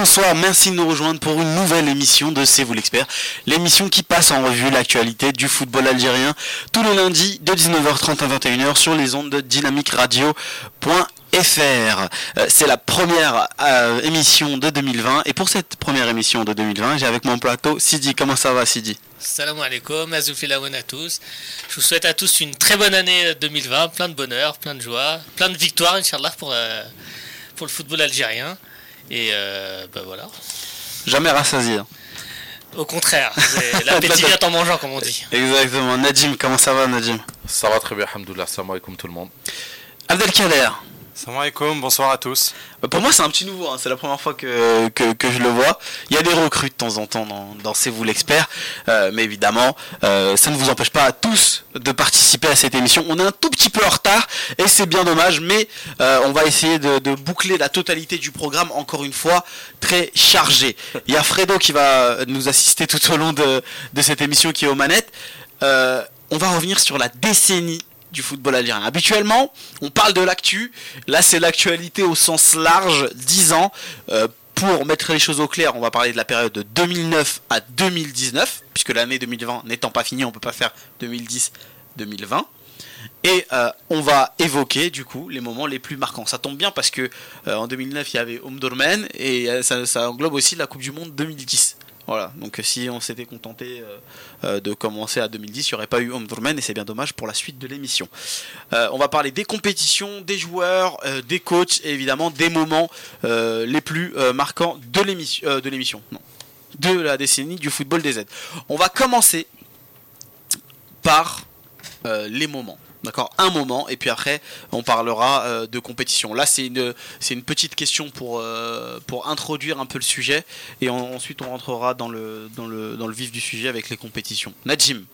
bonsoir, merci de nous rejoindre pour une nouvelle émission de C'est vous l'expert, l'émission qui passe en revue l'actualité du football algérien tous les lundis de 19h30 à 21h sur les ondes de Dynamique. Euh, c'est la première euh, émission de 2020 et pour cette première émission de 2020, j'ai avec mon plateau Sidi. Comment ça va Sidi? Salam alaikum, azoufilaoun à tous. Je vous souhaite à tous une très bonne année 2020, plein de bonheur, plein de joie, plein de victoires, Inch'Allah, pour, euh, pour le football algérien. Et ben voilà. Jamais rassasié. Hein. Au contraire, l'appétit vient en mangeant, comme on dit. Exactement. Nadim, comment ça va, Nadim? Ça va très bien, Alhamdoulilah. Salam alaikum tout le monde. Abdelkader. Salam alaikum, bonsoir à tous. Bah, pour moi, c'est un petit nouveau, hein. c'est la première fois que, que, je le vois. Il y a des recrues de temps en temps dans, C'est vous l'expert, euh, mais évidemment, euh, ça ne vous empêche pas à tous de participer à cette émission. On est un tout petit peu en retard et c'est bien dommage, mais euh, on va essayer de, de, boucler la totalité du programme, encore une fois, très chargé. Il y a Fredo qui va nous assister tout au long de, de cette émission qui est aux manettes. on va revenir sur la décennie du football algérien. Habituellement, on parle de l'actu. Là, c'est l'actualité au sens large, 10 ans. Euh, pour mettre les choses au clair, on va parler de la période de 2009 à 2019, puisque l'année 2020 n'étant pas finie, on ne peut pas faire 2010-2020. Et euh, on va évoquer du coup les moments les plus marquants. Ça tombe bien parce que euh, en 2009 il y avait Omdurman et ça, ça, englobe aussi la Coupe du Monde 2010. Voilà, donc si on s'était contenté euh, euh, de commencer à 2010, il n'y aurait pas eu Omdurman et c'est bien dommage pour la suite de l'émission. Euh, on va parler des compétitions, des joueurs, des coachs et évidemment des moments les plus marquants de l'émission, de l'émission, non, de la décennie du football des aides. On va commencer par les moments. D'accord Un moment, et puis après, on parlera euh, de compétition. Là, c'est une, c'est une petite question pour, euh, pour introduire un peu le sujet, et ensuite on rentrera dans le, dans, le, dans le vif du sujet avec les compétitions. Najim,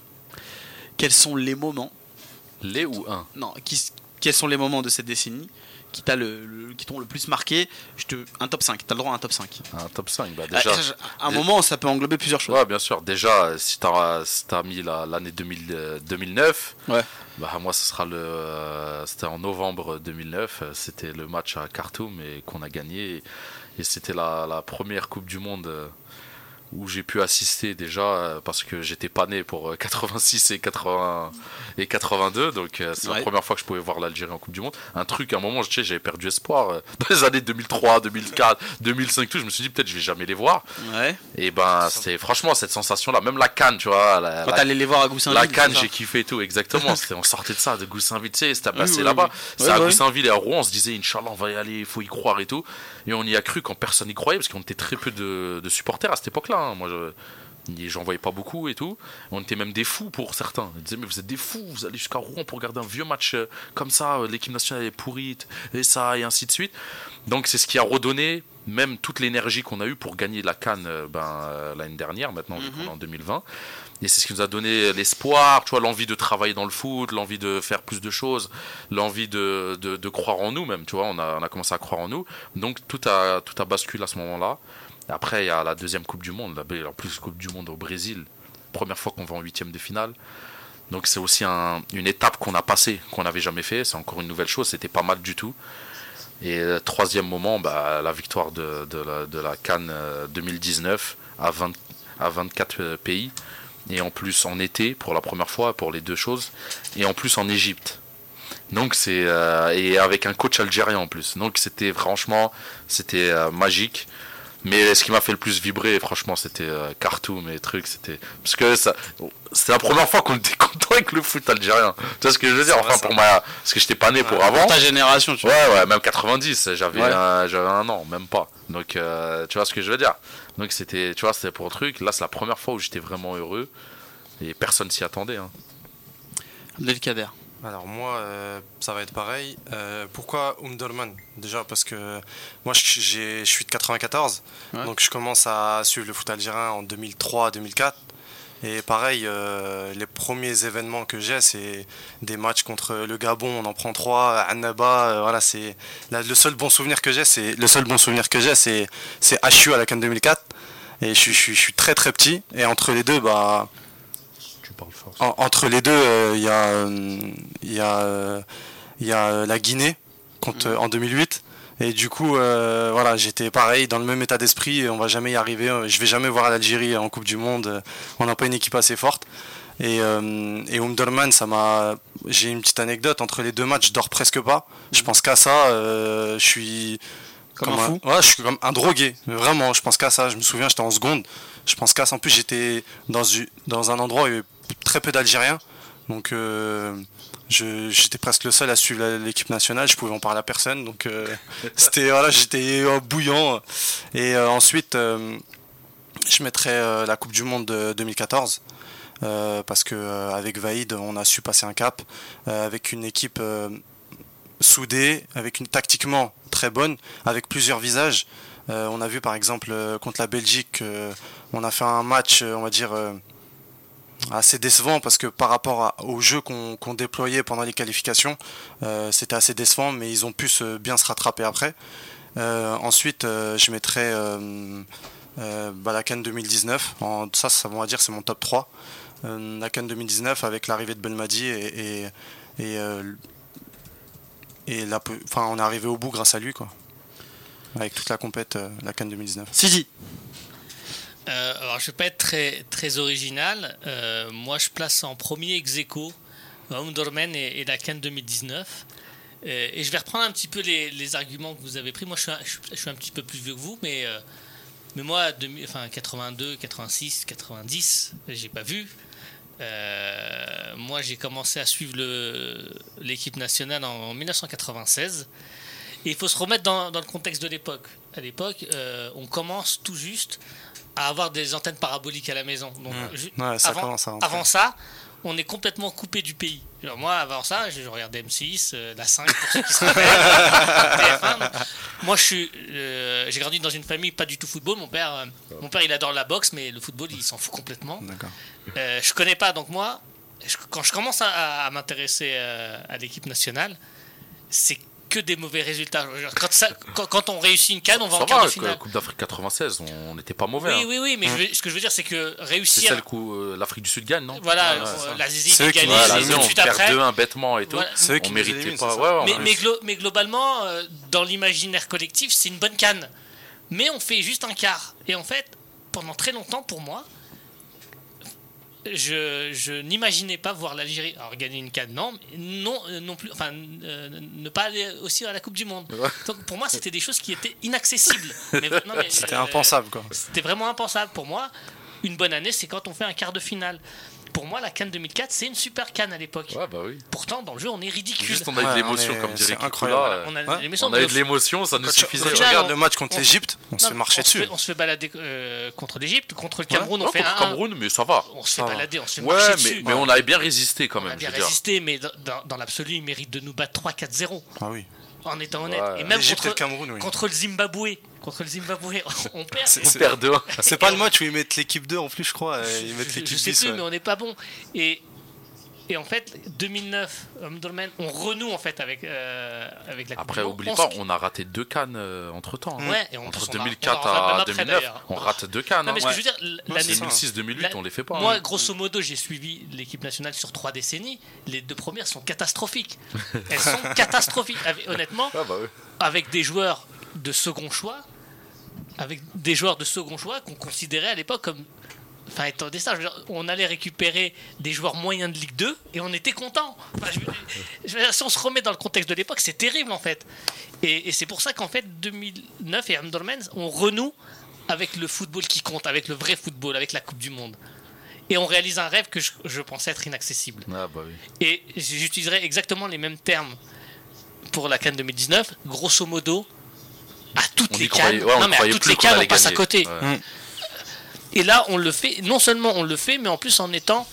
quels sont les moments Les ou un? Non, quels sont les moments de cette décennie? Qui t'a le, qui t'ont le plus marqué je te un top 5 t'as le droit à un top 5 un top 5 bah déjà. un moment ça peut englober plusieurs choses. Ouais bien sûr. Déjà si t'as si as mis l'année 2009 ouais. bah moi ce sera le euh, c'était en novembre 2009 c'était le match à Khartoum et qu'on a gagné. Et c'était la, la, première coupe du monde euh, où j'ai pu assister déjà euh, parce que j'étais pas né pour 86 euh, et 80 et 82 donc euh, c'est la première fois que je pouvais voir l'Algérie en Coupe du Monde. Un truc à un moment sais j'avais perdu espoir dans les années 2003 2004 2005 tout je me suis dit peut-être je vais jamais les voir. Et ben c'est franchement cette sensation là même la canne tu vois la, quand t'allais les voir à Goussainville la canne j'ai kiffé tout exactement. On sortait de ça de Goussainville tu sais c'était passé là-bas. c'est à Goussainville et à Rouen on se disait Inch'Allah on va y aller il faut y croire et tout. Et on y a cru quand personne n'y croyait parce qu'on était très peu de, de supporters à cette époque là Hein. Moi, je, j'en voyais pas beaucoup et tout. On était même des fous pour certains. Ils disaient, mais vous êtes des fous, vous allez jusqu'à Rouen pour regarder un vieux match euh, comme ça, euh, l'équipe nationale est pourrite, et ça, et ainsi de suite. Donc, c'est ce qui a redonné même toute l'énergie qu'on a eue pour gagner la Cannes euh, ben, l'année dernière, maintenant mhm. en 2020. Et c'est ce qui nous a donné l'espoir, tu vois, l'envie de travailler dans le foot, l'envie de faire plus de choses, l'envie de, de, croire en nous même, tu vois, on a, on a commencé à croire en nous. Donc tout a, tout a basculé à ce moment-là. Après, il y a la deuxième Coupe du Monde, en plus Coupe du Monde au Brésil, première fois qu'on va en huitième de finale. Donc c'est aussi une étape qu'on a passée, qu'on n'avait jamais fait. C'est encore une nouvelle chose, c'était pas mal du tout. Et troisième moment, bah, la victoire de, la, Cannes 2019 euh, à, 24 euh, pays. Et en plus en été, pour la première fois, pour les deux choses. Et en plus en Égypte. Donc c'est euh, et avec un coach algérien en plus. Donc c'était franchement c'était magique. Mais ce qui m'a fait le plus vibrer, franchement, c'était euh, Khartoum et trucs. C'était parce que ça, c'est la première fois qu'on était content avec le foot algérien. Tu vois ce que je veux dire? Enfin, pour moi, parce que j'étais pas né pour avant. ta génération, tu vois. Ouais, ouais, même 90. J'avais, un, j'avais un an, même pas. Donc, euh, tu vois ce que je veux dire? Donc, c'était, tu vois, c'était pour le truc. Là, c'est la première fois où j'étais vraiment heureux et personne s'y attendait. Hein. Abdelkader. Alors moi, euh, ça va être pareil. Euh, pourquoi Umdurman? Déjà parce que moi, je suis de 94, donc je commence à suivre le foot algérien en 2003-2004. Et pareil, euh, les premiers événements que j'ai, c'est des matchs contre le Gabon, on en prend trois, Annaba, voilà, c'est le seul bon souvenir que j'ai, c'est le seul bon souvenir que j'ai, c'est HU à la Cannes 2004. Et je, je, suis très très petit. Et entre les deux, bah entre les deux, euh, il y a, euh, y, a, euh, y a la Guinée contre, mhm. en 2008. Et du coup, euh, voilà, j'étais pareil, dans le même état d'esprit. On va jamais y arriver. Je vais jamais voir l'Algérie en Coupe du Monde. On n'a pas une équipe assez forte. Et, euh, et Umderman, ça m'a. J'ai une petite anecdote entre les deux matchs. Je dors presque pas. Je pense qu'à ça. Euh, je suis comme, un fou. ouais, je suis comme un drogué. Vraiment, je pense qu'à ça. Je me souviens, j'étais en seconde. Je pense qu'à ça. En plus, j'étais dans, dans un endroit où il y avait très peu d'Algériens. Donc, euh, j'étais presque le seul à suivre l'équipe nationale. Je pouvais en parler à personne. Donc, euh, c'était voilà, j'étais bouillant. Et euh, ensuite, je mettrais la Coupe du Monde de 2014. parce que avec Vaïd, on a su passer un cap avec une équipe soudée, avec une tactiquement très bonne, avec plusieurs visages. on a vu par exemple contre la Belgique, on a fait un match, on va dire assez décevant parce que par rapport au jeu qu'on déployait pendant les qualifications, euh, c'était assez décevant, mais ils ont pu bien se rattraper après. Euh, ensuite, euh, je mettrais bah, la Cannes 2019. En, ça, ça, on va dire, c'est mon top 3. la Cannes 2019 avec l'arrivée de Belmadi et, et la, enfin, on est arrivé au bout grâce à lui, quoi. Avec toute la compète, la Cannes 2019. Sidi euh, alors, je vais pas être très, très original. Euh, moi, je place en premier ex aequo Underman et, la Cannes 2019. Euh, et je vais reprendre un petit peu les, arguments que vous avez pris. Moi, je suis un, petit peu plus vieux que vous, mais, mais moi, enfin, 82, 86, 90, j'ai pas vu. Moi, j'ai commencé à suivre l'équipe nationale en, 1996. Et il faut se remettre dans, dans le contexte de l'époque. À l'époque, on commence tout juste à avoir des antennes paraboliques à la maison. Donc, mmh. ça avant, ça, avant ça, on est complètement coupé du pays. moi, avant ça, je regardais M6, euh, la 5 pour ceux qui se rappellent. moi, je suis, euh, j'ai grandi dans une famille pas du tout football. Mon père, euh, mon père, il adore la boxe, mais le football, il s'en fout complètement. Euh, je connais pas, donc moi, quand je commence à m'intéresser à l'équipe nationale, c'est que des mauvais résultats. Quand, quand, on réussit une canne, on va en quart de finale. Coupe d'Afrique 96, on n'était pas mauvais. Oui, hein. oui, oui, mais je ce que je veux dire, c'est que réussir. C'est celle où euh, l'Afrique du Sud gagne, non? Voilà, euh, la Zizi gagne tout de suite après. 2-1 bêtement et tout. on méritait pas. mais, mais, mais, globalement, euh, dans l'imaginaire collectif, c'est une bonne canne. Mais on fait juste un quart. Et en fait, pendant très longtemps, pour moi, je, n'imaginais pas voir l'Algérie gagner une canne, non, non, euh, non plus, enfin, euh, ne pas aller aussi à la Coupe du Monde. Donc pour moi, c'était des choses qui étaient inaccessibles. c'était impensable, quoi. C'était vraiment impensable pour moi. Une bonne année, c'est quand on fait un quart de finale pour moi, la Cannes 2004, c'est une super Cannes à l'époque. Ouais, bah oui. Pourtant, dans le jeu, on est ridicule. Juste, on a eu de l'émotion, comme dirait incroyable. On a, eu de l'émotion, ça nous suffisait. Quand tu regardes le match contre l'Egypte, on se fait marcher dessus. on se fait balader euh, contre l'Egypte, contre le Cameroun, on fait un. Cameroun, mais ça va. On se fait balader, on se fait marcher dessus. Mais on avait bien résisté quand même. On a bien résisté, mais dans l'absolu, il mérite de nous battre 3-4-0. Ah oui en étant honnête. Et même contre, le Cameroun, contre le Zimbabwe. Contre le Zimbabwe, on perd. C'est, perd deux. C'est pas le match où ils mettent l'équipe 2 en plus, je crois. Ils mettent l'équipe je sais plus, mais on n'est pas bon. Et et en fait, 2009, on renoue en fait avec, euh, avec la Après, oublie pas, on a raté deux cannes euh, entre temps. Hein. Ouais, et entre 2004 à 2009, on rate deux cannes. Non, mais ce que je veux dire, l'année 2006-2008, on les fait pas. Moi, hein. grosso modo, j'ai suivi l'équipe nationale sur trois décennies. Les deux premières sont catastrophiques. Elles sont catastrophiques. honnêtement, ah, bah avec des joueurs de second choix, avec des joueurs de second choix qu'on considérait à l'époque comme Enfin, étant ça, on allait récupérer des joueurs moyens de Ligue 2 et on était content. si on se remet dans le contexte de l'époque, c'est terrible en fait. Et, c'est pour ça qu'en fait, 2009 et Amdormans, on renoue avec le football qui compte, avec le vrai football, avec la Coupe du Monde. Et on réalise un rêve que je, pensais être inaccessible. Ah, bah et j'utiliserai exactement les mêmes termes pour la Cannes 2019. Grosso modo, à toutes les cannes, non, mais à toutes les cannes, on passe à côté. Et là, on le fait, non seulement on le fait, mais en plus en étant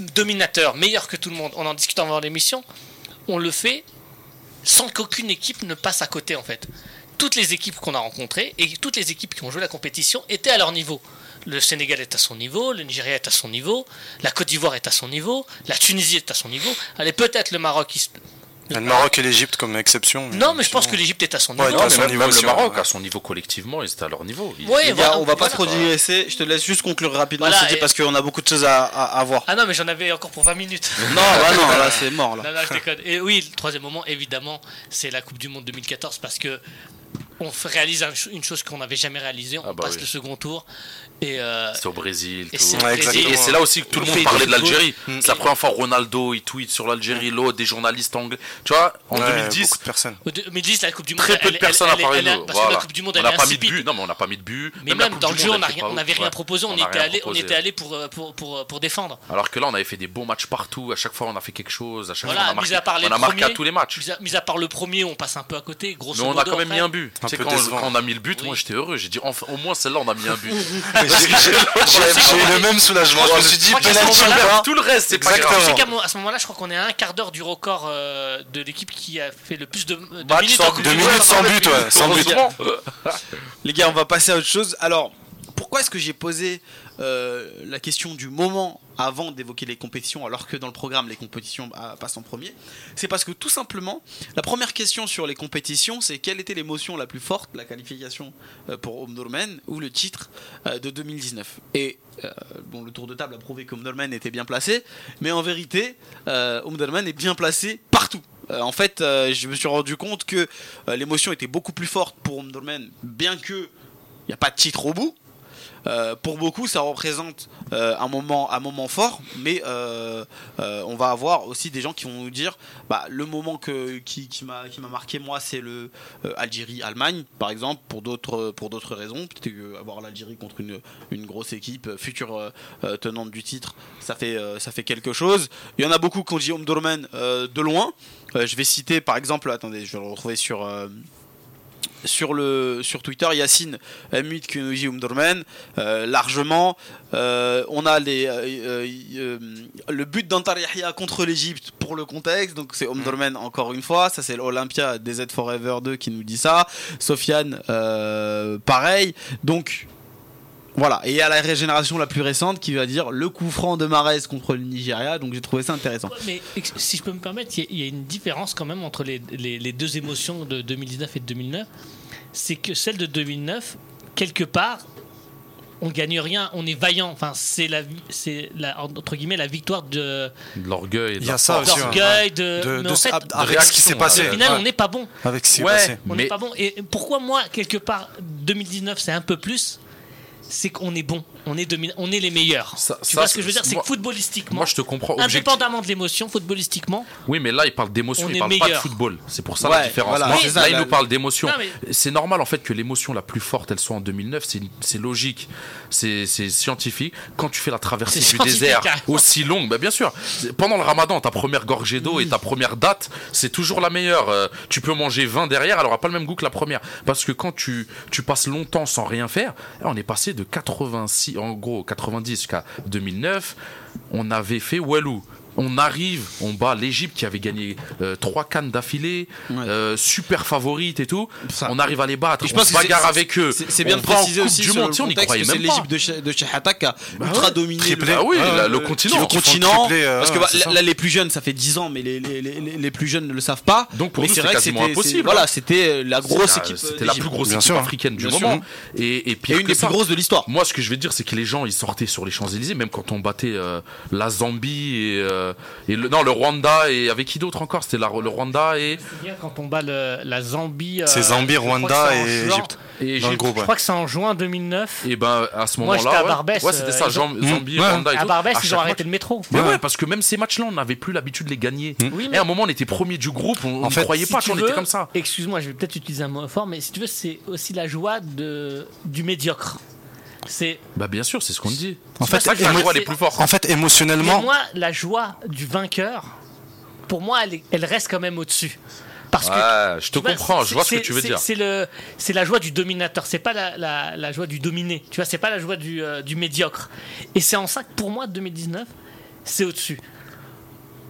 dominateur, meilleur que tout le monde. On en discute avant l'émission. On le fait sans qu'aucune équipe ne passe à côté, en fait. Toutes les équipes qu'on a rencontrées et toutes les équipes qui ont joué la compétition étaient à leur niveau. Le Sénégal est à son niveau, le Nigeria est à son niveau, la Côte d'Ivoire est à son niveau, la Tunisie est à son niveau. Allez, peut-être le Maroc, Le Maroc et l'Égypte comme exception. Non, mais je pense que l'Égypte est à son niveau. Ouais, mais même, le Maroc, à son niveau collectivement, ils étaient à leur niveau. Ouais, voilà, on va pas trop digresser. Je te laisse juste conclure rapidement, voilà, et... parce qu'on a beaucoup de choses à, à, à, voir. Ah non, mais j'en avais encore pour 20 minutes. non, bah non, là c'est mort. Là. Non, non, je déconne. Et oui, le troisième moment, évidemment, c'est la Coupe du Monde 2014 parce que on réalise une chose qu'on n'avait jamais réalisée, on ah bah passe oui. le second tour. Et euh, c'est au Brésil. Et c'est ouais, là aussi que tout le monde parlait de l'Algérie. Mm. C'est la première fois Ronaldo il tweet sur l'Algérie, l'autre des journalistes anglais. Tu vois, en ouais, 2010, beaucoup de personnes. 2010, la Coupe du Monde. Très peu de personnes à parler de nous. Parce que la Coupe du Monde, elle a pas mis de but. Non, mais on n'a pas mis de but. Mais même dans le jeu, on n'avait rien proposé. On était allé, on était allé pour pour défendre. Alors que là, on avait fait des bons matchs partout. À chaque fois, on a fait quelque chose. À chaque fois, on a marqué à tous les matchs. Mis à part le premier, on passe un peu à côté. Grosso Mais on a quand même mis un but. Tu sais quand on a mis le but, moi j'étais heureux. J'ai dit au moins celle-là, on a mis un but. J'ai eu le même soulagement. Je me suis dit, tout le reste, c'est pas grave. À ce moment-là, je crois qu'on est à un quart d'heure du record de l'équipe qui a fait le plus de minutes sans but. Sans but, Les gars, on va passer à autre chose. Alors, pourquoi est-ce que j'ai posé euh, la question du moment avant d'évoquer les compétitions, alors que dans le programme les compétitions bah, passent en premier? C'est parce que tout simplement, la première question sur les compétitions, c'est quelle était l'émotion la plus forte, la qualification euh, pour Omdurman ou le titre euh, de 2019 Et bon, le tour de table a prouvé qu'Omdurman était bien placé, mais en vérité, Omdurman est bien placé partout. en fait, je me suis rendu compte que l'émotion était beaucoup plus forte pour Omdurman, bien que il n'y a pas de titre au bout. Euh, pour beaucoup, ça représente euh, un, moment, un moment fort, mais euh, on va avoir aussi des gens qui vont nous dire bah, le moment que, qui, qui m'a marqué, moi, c'est le Algérie-Allemagne, par exemple, pour d'autres raisons. Peut-être avoir l'Algérie contre une, une, grosse équipe, future tenante du titre, ça fait, ça fait quelque chose. Il y en a beaucoup qui ont dit Omdurman de loin. je vais citer, par exemple, attendez, je vais le retrouver sur sur, le, sur Twitter, Yacine Hamid Kunuji Umdurman, euh, largement. Euh, on a les, euh, euh, le but d'Antar Yahya contre l'Egypte pour le contexte, donc c'est Umdurman encore une fois, ça c'est l'Olympia DZ Forever 2 qui nous dit ça. Sofiane, pareil. Donc voilà, et il y a la régénération la plus récente qui va dire le coup franc de Marès contre le Nigeria, donc j'ai trouvé ça intéressant. Mais si je peux me permettre, il y, a une différence quand même entre les, les, deux émotions de 2019 et de 2009. C'est que celle de 2009, quelque part, on gagne rien, on est vaillant. Enfin, c'est la, c'est la, entre guillemets la victoire de, de l'orgueil. Il y a ça aussi. D'orgueil, de, de, de, en fait, avec ce qui s'est passé. Au final, on n'est pas bon. Avec ce qui s'est passé. On n'est pas bon. Et pourquoi moi, quelque part, 2019, c'est un peu plus c'est qu'on est bon, on est, on est les meilleurs. Ça, tu vois ce que je veux dire? C'est que footballistiquement, moi je te comprends. Indépendamment de l'émotion, footballistiquement. Oui, mais là il parle d'émotion, il parle pas de football. C'est pour ça la différence. là, il nous parle d'émotion. C'est normal en fait que l'émotion la plus forte elle soit en 2009. C'est logique, c'est scientifique. Quand tu fais la traversée du désert aussi longue, bah, bien sûr. Pendant le Ramadan, ta première gorgée d'eau et ta première date, c'est toujours la meilleure. Euh, tu peux manger 20 derrière, elle aura pas le même goût que la première. Parce que quand tu, tu passes longtemps sans rien faire, on est passé de 86, en gros 90 jusqu'à 2009, on avait fait Walou on arrive, on bat l'Égypte qui avait gagné euh, trois cannes d'affilée, euh, super favorite et tout. On arrive à les battre, je on se bagarre avec eux. C'est bien de préciser aussi sur le contexte que c'est l'Égypte de, de qui a bah ultra dominé le, ah oui, le continent. Le continent euh, parce que bah, là, les plus jeunes, ça fait 10 ans, mais les, les, les, plus jeunes ne le savent pas. Donc pour nous, c'est quasiment impossible. Voilà, c'était la grosse équipe. C'était la plus grosse équipe africaine du moment. Et puis une des plus grosses de l'histoire. Moi, ce que je vais dire, c'est que les gens, ils sortaient sur les Champs-Élysées, même quand on battait la Zambie et euh, et le, non le Rwanda et avec qui d'autre encore? C'était le Rwanda et bien quand on bat la Zambie euh, c'est Zambie Rwanda et Égypte et je crois que c'est en juin 2009. Et ben à ce moment-là, Moi, à Barbès, ouais, c'était ça, Zambie, Rwanda et À Barbès, ils ont arrêté le métro. Mais ouais, parce que même ces matchs-là, on n'avait plus l'habitude de les gagner. Et à un moment, on était premier du groupe, on ne croyait pas qu'on était comme ça. Excuse-moi, je vais peut-être utiliser un mot fort, mais si tu veux, c'est aussi la joie de, du médiocre. C'est. Bah bien sûr, c'est ce qu'on dit. En fait, la joie les plus forts. En fait, émotionnellement. moi, la joie du vainqueur, pour moi, elle, reste quand même au-dessus. Parce que, je te comprends, je vois ce que tu veux dire. C'est le, c'est la joie du dominateur, c'est pas la, la, joie du dominé. Tu vois, c'est pas la joie du, euh, du médiocre. Et c'est en ça que pour moi, 2019, c'est au-dessus.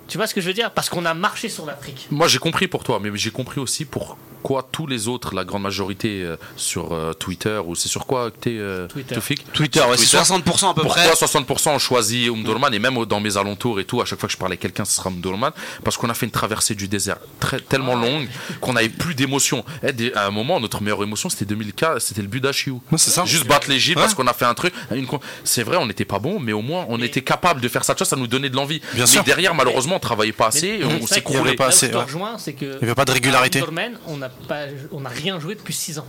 Tu vois ce que je veux dire? Parce qu'on a marché sur l'Afrique. Moi, j'ai compris pour toi, mais j'ai compris aussi pour quoi tous les autres, la grande majorité euh, sur euh, Twitter ou c'est sur quoi que t'es euh, Twitter. Twitter, ouais, c'est 60% à peu Pourquoi près. 60% ont choisi Umdurman et même dans mes alentours et tout, à chaque fois que je parlais à quelqu'un, ce sera Umdurman parce qu'on a fait une traversée du désert très, tellement longue qu'on n'avait plus d'émotion. Eh, À un moment, notre meilleure émotion c'était 2004, c'était le but d'Achiou. Ouais, c'est ça. Juste battre l'Égypte parce Ouais. qu'on a fait un truc. une C'est vrai, on n'était pas bon, mais au moins on était capable de faire ça. Tu vois, ça nous donnait de l'envie. Bien mais sûr. derrière, malheureusement, on travaillait pas assez. Mais on couré. pas assez. Il y avait pas de régularité. Omdurman, on pas, on n'a rien joué depuis 6 ans.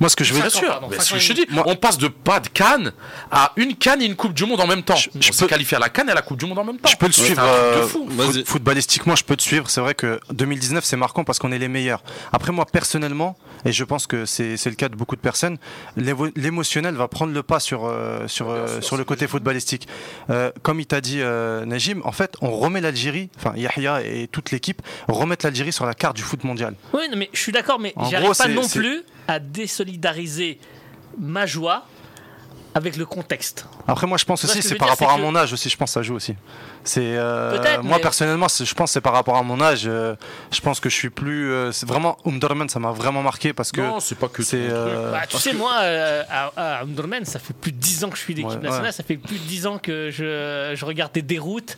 Moi, ce que je veux ans, sûr, pardon, mais cinq ce ans que je dis, on passe de pas de Cannes à une Cannes et une Coupe du Monde en même temps. je on peux- qualifié à la Cannes et à la Coupe du Monde en même temps. Je peux le suivre euh, fou. foot- Vas-y. footballistiquement, je peux te suivre. C'est vrai que 2019 c'est marquant parce qu'on est les meilleurs. Après moi personnellement, et je pense que c'est c'est le cas de beaucoup de personnes, l'émotionnel va prendre le pas sur euh, sur euh, sur le côté footballistique. Euh, comme il t'a dit euh, Najim, en fait, on remet l'Algérie, enfin Yahya et toute l'équipe remettent l'Algérie sur la carte du foot mondial. Oui, non, mais je suis d'accord, mais En j'arrive gros, pas c'est- non plus à désolidariser ma joie avec le contexte. Après moi je pense aussi c'est par rapport à mon âge aussi, je pense que ça joue aussi. C'est euh, moi mais- personnellement, je pense que c'est par rapport à mon âge. euh, je pense que je suis plus. euh, c'est vraiment Umdurman, ça m'a vraiment marqué parce que Non, c'est pas que c'est. euh, Bah, tu sais, moi, euh, à, à Omdurman, ça fait plus de 10 ans que je suis l'équipe Ouais, nationale, ouais. ça fait plus de 10 ans que je, je regarde des déroutes,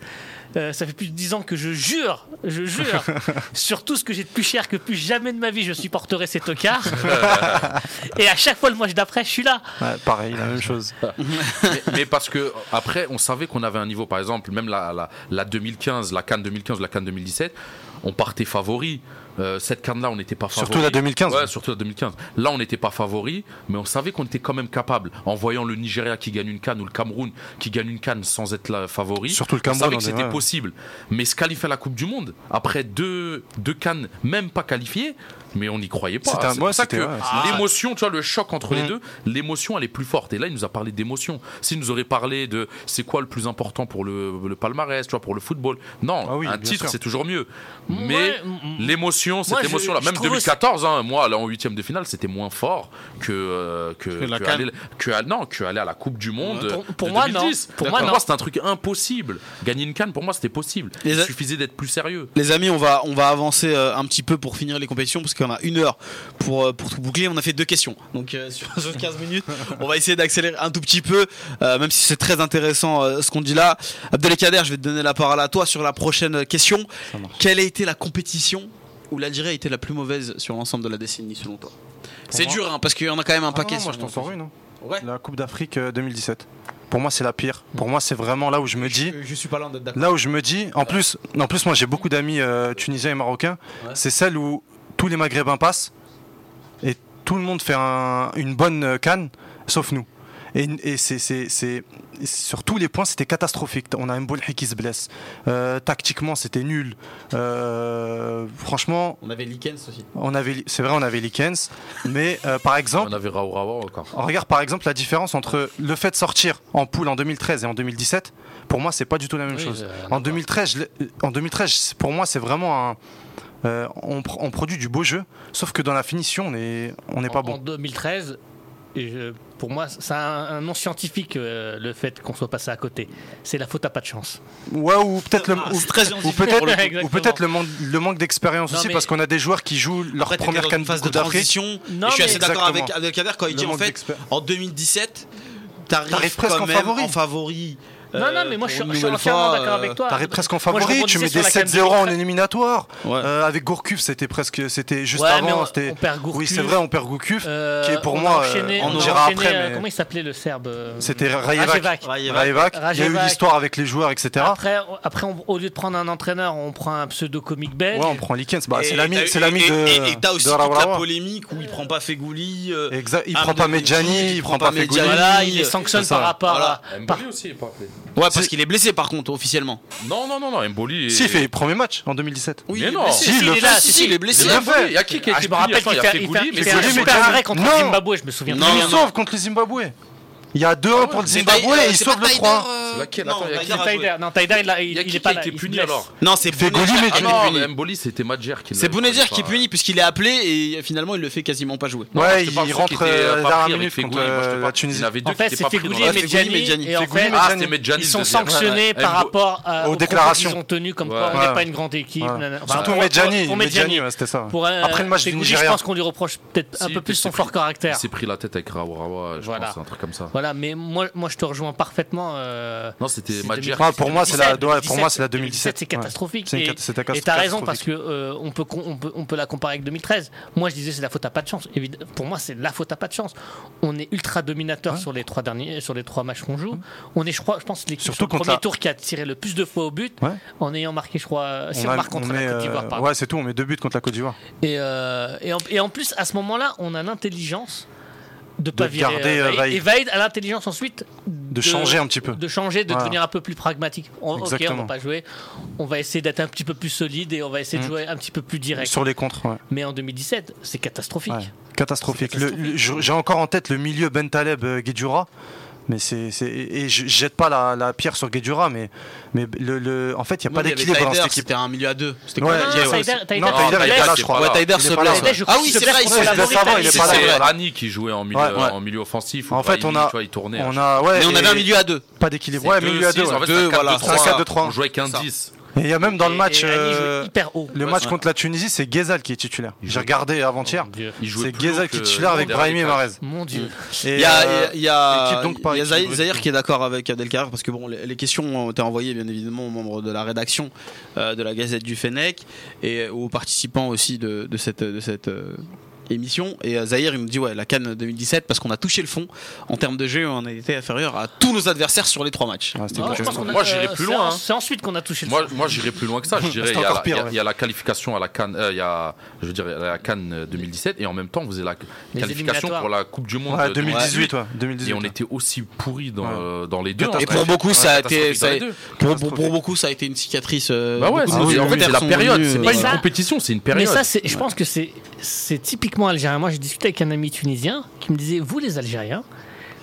euh, ça fait plus de 10 ans que je jure, je jure, sur tout ce que j'ai de plus cher que plus jamais de ma vie je supporterai ces tocards. Et à chaque fois le match d'après, je suis là. ouais, pareil, la même chose. mais, mais parce que après, on savait qu'on avait un niveau, par exemple, même la, la, la 2015, la Cannes 2015, la Cannes 2017, on partait favori. Euh, cette Cannes-là, on n'était pas favori. Surtout la 2015. Ouais, surtout la 2015. Là, on n'était pas favori, mais on savait qu'on était quand même capable. En voyant le Nigeria qui gagne une Cannes ou le Cameroun qui gagne une Cannes sans être la favori, Surtout le on Cameroun, savait on que est- c'était ouais. possible. Mais se qualifier à la Coupe du Monde, après deux, deux Cannes, même pas qualifiées, mais on n'y croyait pas. C'est pour ouais, ça que l'émotion, tu vois, le choc entre les Mm. deux, l'émotion, elle est plus forte. Et là, il nous a parlé d'émotion. S'il nous aurait parlé de c'est quoi le plus important pour le, le palmarès, tu vois, pour le football. Non, Ah oui, un titre, c'est toujours mieux. Mais m- m- l'émotion, cette moi, émotion-là, même trouve 2014, hein, moi, là, en huitième de finale, c'était moins fort que, euh, que, Que que aller, que non, que aller à la Coupe du Monde. Pour- de moi, non. 2010. Pour moi, non. c'était un truc impossible. Gagner une canne, pour moi, c'était possible. Les Il a- suffisait d'être plus sérieux. Les amis, on va, on va avancer euh, un petit peu pour finir les compétitions parce qu'on a une heure pour, euh, pour tout boucler. On a fait deux questions. Donc euh, sur, sur 15 minutes, on va essayer d'accélérer un tout petit peu, euh, même si c'est très intéressant euh, ce qu'on dit là. Abdelkader, je vais te donner la parole à toi sur la prochaine question. Quelle a été la compétition où l'Algérie a été la plus mauvaise sur l'ensemble de la décennie selon toi? C'est dur hein, parce qu'il y en a quand même un Ah paquet. non, moi je t'en sors une. hein. Ouais. La Coupe d'Afrique euh, 2017. Pour moi c'est la pire. Pour moi c'est vraiment là où je me dis. Je, je suis pas loin. Là où je me dis, en plus, en plus moi j'ai beaucoup d'amis euh, tunisiens et marocains. Ouais. C'est celle où tous les Maghrébins passent et tout le monde fait un- une bonne canne, sauf nous. Et, et c'est, c'est- c'est- sur tous les points, c'était catastrophique. On a un Bolhi qui se blesse. Euh, tactiquement, c'était nul. Euh, franchement, On avait Likens aussi. on avait, c'est vrai, on avait Likens. Mais euh, par exemple, On avait Raoult encore. regarde par exemple la différence entre le fait de sortir en poule en 2013 et en 2017. Pour moi, c'est pas du tout la même Oui, chose. En 2013, je l'ai- en 2013, c'est- pour moi, c'est vraiment un. Euh, on, pr- on produit du beau jeu, sauf que dans la finition, on est, on n'est pas en, bon. En 2013, et je- pour moi, c'est un, un nom scientifique euh, le fait qu'on soit passé à côté. C'est la faute à pas de chance. Ouais, ou peut-être le, Ah, ou, peut-être, le le manque, le manque d'expérience aussi, mais- parce qu'on a des joueurs qui jouent leur Après, première canne phase de transition. Non, je suis assez d'accord avec. Abdelkader quand il Le dit en fait en 2017 t'arrives presque quand en même favori. en favori. Non, non, mais moi je suis, je entièrement d'accord euh, avec toi. T'arrives presque en Moi, favori, tu mets des la canne 7-0 en 2013. éliminatoire. Ouais. Euh, avec Gourcuff, c'était presque, c'était juste Ouais, avant. on- c'était- on perd Gourcuff. Oui, c'est vrai, on perd Gourcuff. Euh, qui est pour moi, euh, enchaîné- on dira après, euh, mais- Comment il s'appelait le serbe euh, C'était Rajevac. Rajevac. Il y a eu l'histoire avec les joueurs, etc. Après, après on- au lieu de prendre un entraîneur, on prend un pseudo-comique belge. Ouais, on prend Likens. Bah, c'est l'ami, de. Et et t'as aussi toute la polémique où il prend pas Fegouli. euh, Exact. Il prend pas Medjani, il prend pas Medjani. Fegouli. Voilà, il les euh, sanctionne par rapport à. aussi est pas appelé. Ouais, parce qu'il est blessé par contre officiellement. Non, non, non, non, Mboli. Si, il fait premier match en 2017. Oui, Mais il est non. blessé. Si, il il est fait. là, si, si, il est Il blessé. bien a fait. fait. Il y a qui qui a Ah, été je me rappelle qu'il Il fait, fait il fait- il mais fait c'est un super arrêt contre Non. le Zimbabwe, je me souviens Non, Il sauve contre le Zimbabwe. Il y a 2-1 pour le C'est Zimbabwe et il c'est sauve le Tyler, 3. euh, C'est laquelle non, Attends, il y a Taider, non, Taider, il, Il il est pas là. il puni se alors Non, c'est mais qui Ah est non, puni. Mboli, c'était Madjer qui l'a- C'est Bounedjah pas- qui est puni puisqu'il est appelé et finalement il le fait quasiment pas jouer. Non, Ouais, il rentre euh, euh, dernière minute contre euh, la Tunisie. Il en avait deux En fait, c'est Fegouli et Medjani. Et en fait, Ah, ils sont sanctionnés par rapport à- Aux déclarations. qu'ils ont tenus comme quoi on n'est pas une grande équipe. Surtout Medjani, pour Medjani, c'était ça. Pour un- Après le match du Fegouli, je Nigeria. pense qu'on lui reproche peut-être un peu plus il son fort caractère. Il s'est pris la tête avec Raourawa, je pense, un truc comme ça. Voilà, mais moi, moi je te rejoins parfaitement. euh, Non, c'était c'est Madjer. 2017, Ah, pour moi, c'est la- ouais, pour 2017, moi, c'est la 2017, c'est catastrophique. Et- t'as raison parce que euh, on, peut, on, peut, on peut la comparer avec 2013. Moi je disais c'est la faute à pas de chance. Pour moi c'est la faute à pas de chance. On est ultra dominateur sur les trois derniers, sur les trois matchs qu'on joue. On est je crois, je pense l'équipe Surtout sur le premier la- tour qui a tiré le plus de fois au but Ouais. en ayant marqué je crois si on, a- marque contre la Côte d'Ivoire euh. Ouais, c'est tout, on met deux buts contre la Côte d'Ivoire. Et, euh, et, en, et en plus à ce moment-là on a l'intelligence de pas virer garder, euh, euh, Vaïd. Vaïd. et Vaïd a l'intelligence ensuite De changer un petit peu. de changer, de Voilà. devenir un peu plus pragmatique. On- ok, on va pas jouer. On va essayer d'être un petit peu plus solide et on va essayer de Mm. jouer un petit peu plus direct. Sur les contres, ouais. Mais en 2017, c'est catastrophique. Ouais. Catastrophique. J'ai encore en tête le milieu Ben Taleb euh, Guedjura. Mais c'est c'est- et je je jette pas la, la pierre sur Guedjura, mais mais le, le- en fait il y a pas d'équilibre dans cette équipe. C'était un milieu à deux. C'était Ouais, il ouais, Taider- non, Taider, est pas là, je crois. Ouais, Taider se blesse. Ah oui, c'est vrai, il est pas là. C'est Rani qui jouait en milieu, en milieu offensif. En fait, il- on a- tournait. On a ouais, Mais on avait un milieu à deux. pas d'équilibre. Ouais, milieu à deux. voilà. 4-2-3. C'est un 4-2-3. On jouait avec un Ça. 10. Et il y a même dans le Et- match et euh, hyper haut. le Ouais, match ouais. contre la Tunisie, c'est Ghezal qui est titulaire. J'ai regardé avant-hier. C'est Ghezal qui est titulaire avec Brahimi les Marez. Mon Dieu. Et, Il y a, euh, il y a, équipe donc par il y a équipe, Zahir, qui est d'accord avec Abdelkader parce que bon, les, les questions ont été envoyées bien évidemment aux membres de la rédaction euh, de la Gazette du Fennec et aux participants aussi de, de cette, de cette euh, émission. Et euh, Zahir, il nous dit ouais, la Cannes 2017 parce qu'on a touché le fond en termes de jeu, on a été inférieur à tous nos adversaires sur les trois matchs. Ah, c'était Non, quelque je pense chose. qu'on a- Moi, j'irais euh, plus c'est loin, hein. C'est ensuite qu'on a touché le Moi, fond. moi j'irais plus loin que ça. Je dirais, C'est il y, a pire, il y a- ouais. il y a la qualification à la Cannes, euh, il y a, je veux dire, la Cannes euh, 2017, et en même temps, vous avez la Les qualification pour la Coupe du Monde Ouais, de 2018, ouais. Et 2018. on était aussi pourris dans, Ouais. euh, dans les deux. Et Et pour beaucoup, ça a été, ça a- Pour, pour, pour- pour beaucoup, ça a été une cicatrice. euh, bah ouais, beaucoup c'est- de nos en fait, c'est la période. C'est euh, pas Mais une ça- compétition, c'est une Mais période. ça, c'est- je pense que c'est c'est typiquement algérien. Moi, j'ai discuté avec un ami tunisien qui me disait Vous, les Algériens,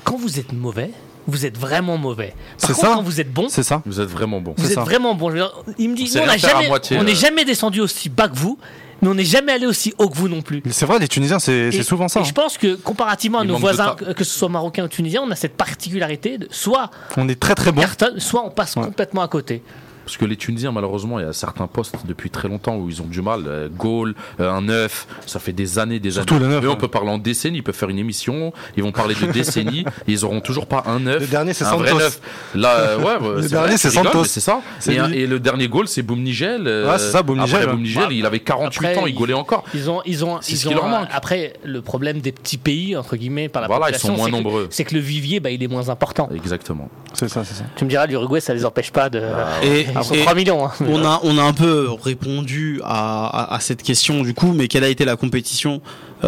quand vous êtes mauvais, vous êtes vraiment mauvais. Par C'est contre, ça. quand vous êtes bon, C'est ça. Vous êtes vraiment bon. vous c'est êtes ça. vraiment bon. Dire, Il me dit On Nous, jamais, moitié, on n'est euh. jamais descendu aussi bas que vous, mais on n'est jamais allé aussi haut que vous non plus. C'est vrai, les Tunisiens, c'est Et- c'est souvent ça. Et je pense que comparativement à Il nos voisins, que ce soit marocains ou tunisiens, on a cette particularité de soit On est très très on bon. soit on passe Ouais. complètement à côté. Parce que les Tunisiens, malheureusement, il y a certains postes depuis très longtemps où ils ont du mal. Euh, Gaulle, euh, un neuf, ça fait des années, des Surtout années. Mais on ouais. peut parler en décennies, ils peuvent faire une émission, ils vont parler de décennies, et ils auront toujours pas un neuf. Le dernier, c'est vrai Santos. neuf. Là, euh, ouais, ouais, Le c'est dernier, c'est Santos. C'est ça. Et, un- lui. et le dernier goal, c'est Boumnigel. euh, Ouais, c'est ça, Boumnigel, Après, ouais. Boumnigel, Bah, il avait 48 après, ans, il gaulait encore. Ils ont, ils ont, ils ce ont leur manque. Après, le problème des petits pays entre guillemets par la Voilà, ils population, sont moins c'est que- nombreux. C'est que le vivier, bah, il est moins important. Exactement. C'est ça, c'est ça. Tu me diras, l'Uruguay, ça les empêche pas de. Et, Ils sont et 3 millions. hein. on a on a un peu répondu à, à, à cette question du coup, mais quelle a été la compétition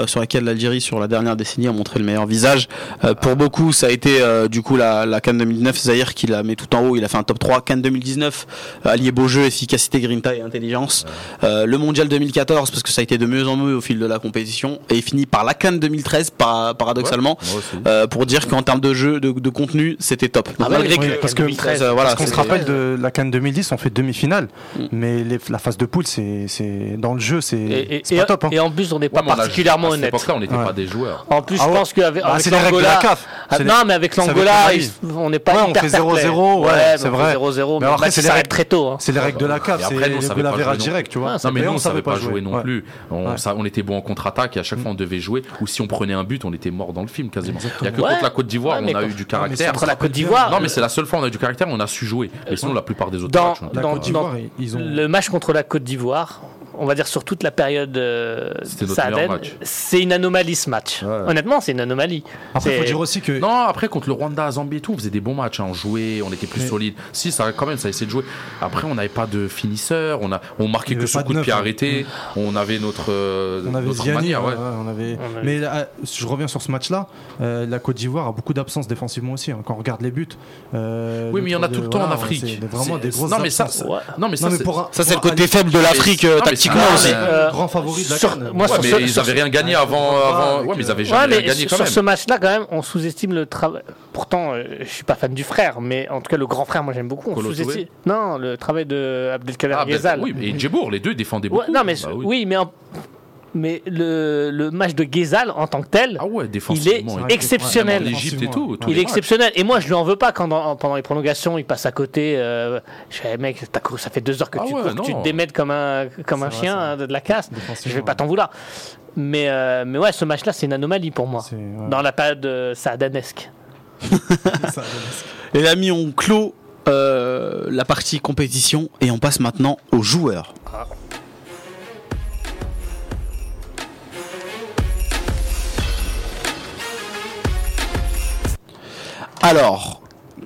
sur laquelle l'Algérie sur la dernière décennie a montré le meilleur visage Euh, Pour beaucoup, ça a été euh, du coup la, la Cannes 2009, Zahir qui la met tout en haut, il a fait un top 3. Cannes 2019, euh, allié beau jeu, efficacité, grinta et intelligence. Euh, le Mondial 2014 parce que ça a été de mieux en mieux au fil de la compétition et il finit par la Cannes 2013 par- paradoxalement. Euh, pour dire qu'en termes de jeu, de, de contenu, c'était top. Donc, Ah malgré oui, que, parce que- 2013, euh, voilà, Parce qu'on se rappelle de la Cannes 2010, on fait demi-finale, Mm. mais les- la phase de poule, c'est c'est- dans le jeu, c'est pas top. hein. et en plus, on n'est pas Ouais, a- particulièrement à cette honnête. époque-là, on n'était Ouais. pas des joueurs. En plus, Ah je ouais. pense qu'avec Bah, avec c'est les règles de la l'Angola. CAF. Ah, les- non, mais avec l'Angola, on n'est pas Ouais, on fait fair play. 0-0, ouais, c'est vrai. 0-0, mais, Mais après, c'est les s'arrête règles- très tôt. hein. C'est les règles de la CAF, Et c'est après, nous, on le savait goal pas average jouer non direct, tu vois. Non, mais Et nous, on savait pas jouer non plus. On, ça- était bon en contre-attaque et à chaque fois on devait jouer. Ou si on prenait un but, on était mort dans le film quasiment. Il y a que contre la Côte d'Ivoire on a eu du caractère. Contre la Côte d'Ivoire, Non, mais c'est la seule fois où on a eu du caractère et on a su jouer. Mais sinon, la plupart des autres Dans- matchs, La le match contre la Côte d'Ivoire, on va dire sur toute la période euh, C'était notre meilleur Saaden, match. C'est une anomalie ce match. Ouais. Honnêtement, c'est une anomalie. Après, il faut dire aussi que. Non, après contre le Rwanda, Zambie et tout, on faisait des bons matchs, hein. on jouait, on était plus Mais- solide. Si, ça quand même, ça essayait de jouer. Après, on n'avait pas de finisseur, on a, on marquait que sur coup de pied hein. arrêté. On avait notre, euh, On avait notre Ziani, manière, ouais, ouais. ouais, on avait... On avait- mais je reviens sur ce match-là. euh, la Côte d'Ivoire a beaucoup d'absences défensivement aussi. hein, quand on regarde les buts. euh, Oui, mais il y en a tout le temps en Afrique. vraiment des grosses non, mais ça, absences. ça- Ouais. non, mais ça, c'est- le côté faible de l'Afrique, Tactiquement aussi. grand favori de la moi, Ouais, sur mais ce- ils sur avaient ce- rien gagné avant. Ouais, avant... Ouais, mais ils avaient Ouais, jamais mais gagné sur, quand sur même. ce match-là, quand même, on sous-estime le travail. Pourtant, euh, je suis pas fan du frère, mais en tout cas, le grand frère, moi j'aime beaucoup. On sous-estime. Non, le travail de Abdelkader Ah, ben, oui, et Djebour, les deux défendaient Ouais, beaucoup. non, mais Bah oui. oui, mais en- mais le, le match de Ghezal en tant que tel, Ah ouais. Il est exceptionnel. Et tout. Il est matchs. exceptionnel. Et moi, je lui en veux pas quand dans- pendant les prolongations, il passe à côté. Euh, je fais, mec, t'as couru, ça fait deux heures que Ah tu ouais, cours, que tu non. te démèdes comme un, comme un vrai, chien de, la casse. Je vais pas t'en vouloir. Mais, euh, mais ouais, ce match-là, c'est une anomalie pour moi. Ouais. Dans la période euh, saadanesque. Les amis, on clôt euh, la partie compétition et on passe maintenant aux joueurs. Alors,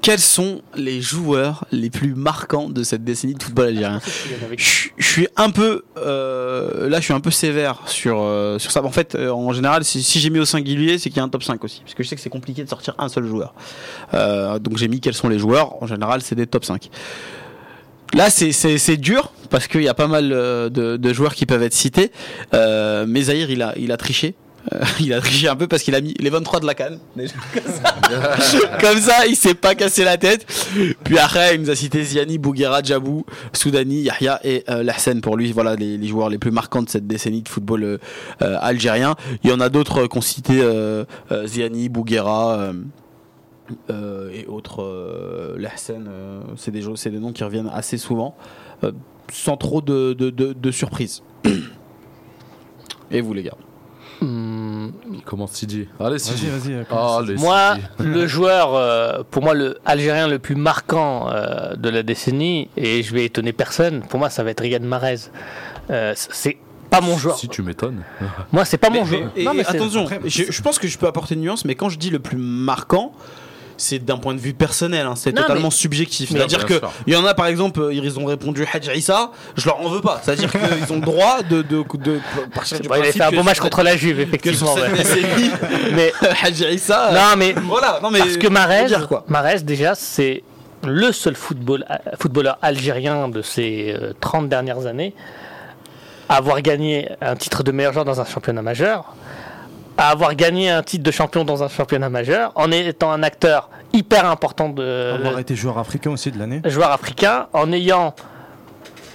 quels sont les joueurs les plus marquants de cette décennie de football algérien je je suis un peu euh, là je suis un peu sévère sur euh, sur ça en fait euh, en général si, si j'ai mis au singulier c'est qu'il y a un top 5 aussi parce que je sais que c'est compliqué de sortir un seul joueur Euh, donc j'ai mis quels sont les joueurs en général c'est des top 5 Là, c'est- dur parce qu'il y a pas mal de, de joueurs qui peuvent être cités. Euh, mais Zahir, il a, il a triché. Euh, il a triché un peu parce qu'il a mis les 23 de la canne. Comme ça, Comme ça, il s'est pas cassé la tête. Puis après, il nous a cité Ziani, Bouguera, Djabou, Soudani, Yahya et euh, Lahsen. Pour lui, voilà les, joueurs les plus marquants de cette décennie de football euh, euh, algérien. Il y en a d'autres qu'on citait Ziani, Bouguera. et autres Lahsen, c'est des des noms qui reviennent assez souvent sans trop de, de, de, de surprise et vous les gars Il commence Sidi. Allez, Sidi. Vas-y, vas-y. commence. Allez, moi, Sidi. le joueur, euh, pour moi, le algérien le plus marquant euh, de la décennie, et je vais étonner personne, pour moi, ça va être Riyad Mahrez. Euh, c'est pas mon joueur. Si tu m'étonnes. Moi, c'est pas mon Mais- joueur. et Non, mais attention je pense que je peux apporter une nuance mais quand je dis le plus marquant c'est d'un point de vue personnel, hein, c'est Non, totalement mais- subjectif. C'est-à-dire que il y en a par exemple, euh, ils ont répondu Hadj Issa, je leur en veux pas. C'est-à-dire qu'ils ont le droit de, de, de, partir du Bon, il a fait un bon match contre la Juve, effectivement. cette ouais. décennie, mais Hadj Issa, euh, non, mais voilà, non mais parce que quoi. Mahrez, déjà, c'est le seul football, euh, footballeur algérien de ces euh, 30 dernières années à avoir gagné un titre de meilleur joueur dans un championnat majeur, à avoir gagné un titre de champion dans un championnat majeur, en étant un acteur hyper important de Avoir été joueur africain aussi de l'année. joueur africain, en ayant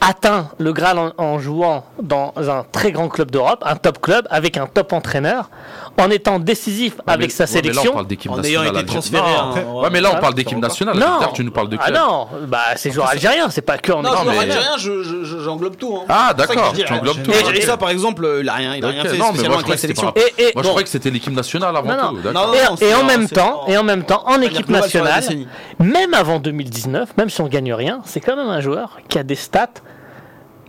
atteint le Graal en, en jouant dans un très grand club d'Europe, un top club, avec un top entraîneur, en étant décisif avec mais- sa ouais, mais là, on sélection. parle d'équipe En ayant nationale. été transféré. Non, hein, ouais. Mais là, on Ah, parle d'équipe nationale. Non. Tu nous parles de Ah club. non, bah c'est joueur algérien, c'est pas que en Non, mais- nationale. algérien, je- je- je- j'englobe tout. Hein. Ah, ça d'accord. je dis, Tu englobes ouais. tout. Et ok. Idrissa, par exemple, euh, il a rien, il a rien fait non, mais spécialement moi, je avec la sélection. Moi, je croyais que c'était l'équipe nationale avant tout. Non, d'accord. non, et, non, c'est et en même temps, et en même temps, en équipe nationale, même avant 2019, même si on gagne rien, c'est quand même un joueur qui a des stats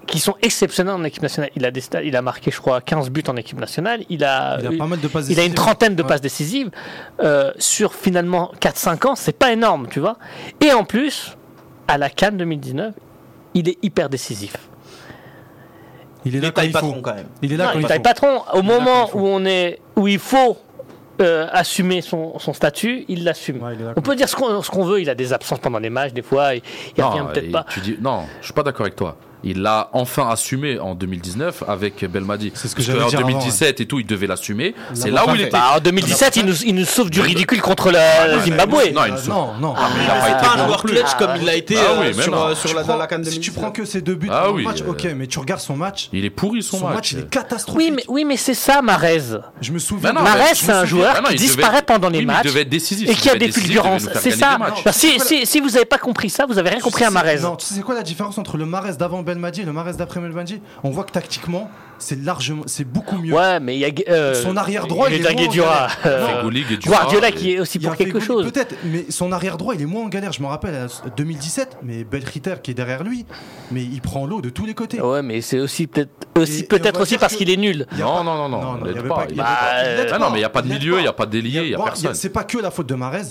qui sont exceptionnels en équipe nationale. Il a des stats, il a marqué, je crois, 15 buts en équipe nationale. Il a, Il a pas mal de passes il a une trentaine de Ouais. passes décisives euh, sur finalement 4-5 ans. C'est pas énorme, tu vois. Et en plus, à la Cannes 2019, il est hyper décisif. Il est là quand il faut. patron quand même. Il est là Non, quand il il taille faut. patron. Au moment il où on est, où il faut euh, assumer son, son statut, il l'assume. Ouais, On peut dire ce qu'on ce qu'on veut. Il a des absences pendant les matchs, des fois. Il, il revient Non, peut-être et pas. Tu dis, non, je suis pas d'accord avec toi. Il l'a enfin assumé en 2019 avec Belmadi. C'est ce que Parce j'allais qu'en dire avant, 2017 et tout, il devait l'assumer. C'est là où il était. Bah, en 2017, il nous, il nous sauve du ridicule contre la le Zimbabwe. Non, il Ah, sauve. non, non. Ah, mais il a pas été pas un joueur clutch comme il l'a été Ah euh, oui, sur, euh, sur la, prends- la CAN si tu 2019. prends que ces deux buts Ah dans oui, le match, euh, ok, mais tu regardes son match. Il est pourri son, Son match, match. il est catastrophique. Oui, mais, oui, mais c'est ça, Marez. Je me souviens. Bah Marez, c'est un joueur Ah qui disparaît pendant les matchs devait être décisif. et qui a des fulgurances. nous C'est ça. si, si, si vous n'avez pas compris ça, vous avez rien compris à Marez. Non, tu sais c'est quoi la différence entre le Marez d'avant Belmadi et le Marez d'après Belmadi On voit que tactiquement, c'est largement, c'est beaucoup mieux. Ouais, mais il y a. euh, Son arrière droit, il est Guedra moins en Guedjura, Guardiola qui est aussi Il y a pour quelque chose. Peut-être, mais son arrière droit, il est moins en galère. Je me rappelle, à 2017, mais Belchiter qui est derrière lui, mais il prend l'eau de tous les côtés. Ouais, mais c'est aussi peut-être aussi, peut-être parce qu'il est nul. Il y Non, non, non, non, non, il il y il il y il mais il n'y a pas de Il milieu, il n'y a pas de délié, il y a- personne. C'est pas que la faute de Marez,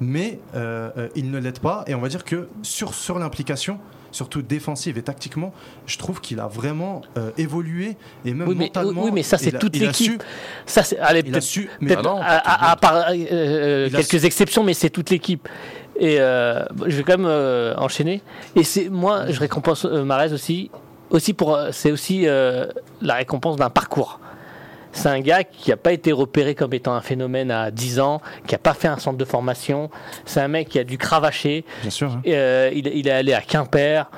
mais euh, euh, il ne l'aide pas. Et on va dire que sur, sur l'implication, surtout défensive et tactiquement, je trouve qu'il a vraiment euh, évolué et même Oui, mais, mentalement. oui, mais ça, c'est toute l'équipe. Ça, c'est. Allez, peut-être Ah à, à- à part euh, euh, quelques su- exceptions, mais c'est toute l'équipe. Et euh, je vais quand même enchaîner. Et c'est moi, je récompense Marez aussi aussi pour, c'est aussi la récompense d'un parcours. C'est un gars qui n'a pas été repéré comme étant un phénomène à 10 ans, qui n'a pas fait un centre de formation. C'est un mec qui a dû cravacher. Bien sûr. hein. Euh, il, il est allé à Quimper.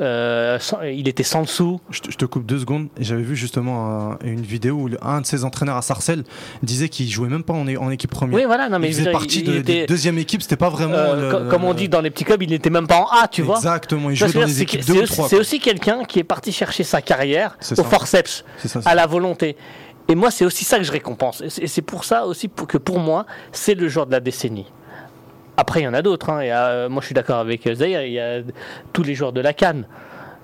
Euh, sans- il était sans dessous. Je te, je te coupe deux secondes. J'avais vu justement un- une vidéo où un de ses entraîneurs à Sarcelles disait qu'il jouait même pas en, équipe première. Oui, voilà. Non, mais il faisait dire, partie il- de, il était, de deuxième équipe. C'était pas vraiment. euh, le- comme on dit dans les petits clubs, il n'était même pas en A, tu vois. Exactement. Il jouait dans c'est équipes que- 2 c'est ou aussi- 3. C'est aussi quelqu'un qui est parti chercher sa carrière au ça. forceps. Ça. à la volonté. Et moi, c'est aussi ça que je récompense. Et c'est- pour ça aussi que pour moi, c'est le joueur de la décennie. Après, il y en a d'autres. hein. Euh, moi, je suis d'accord avec euh, Zahir. Il y a tous les joueurs de la Cannes.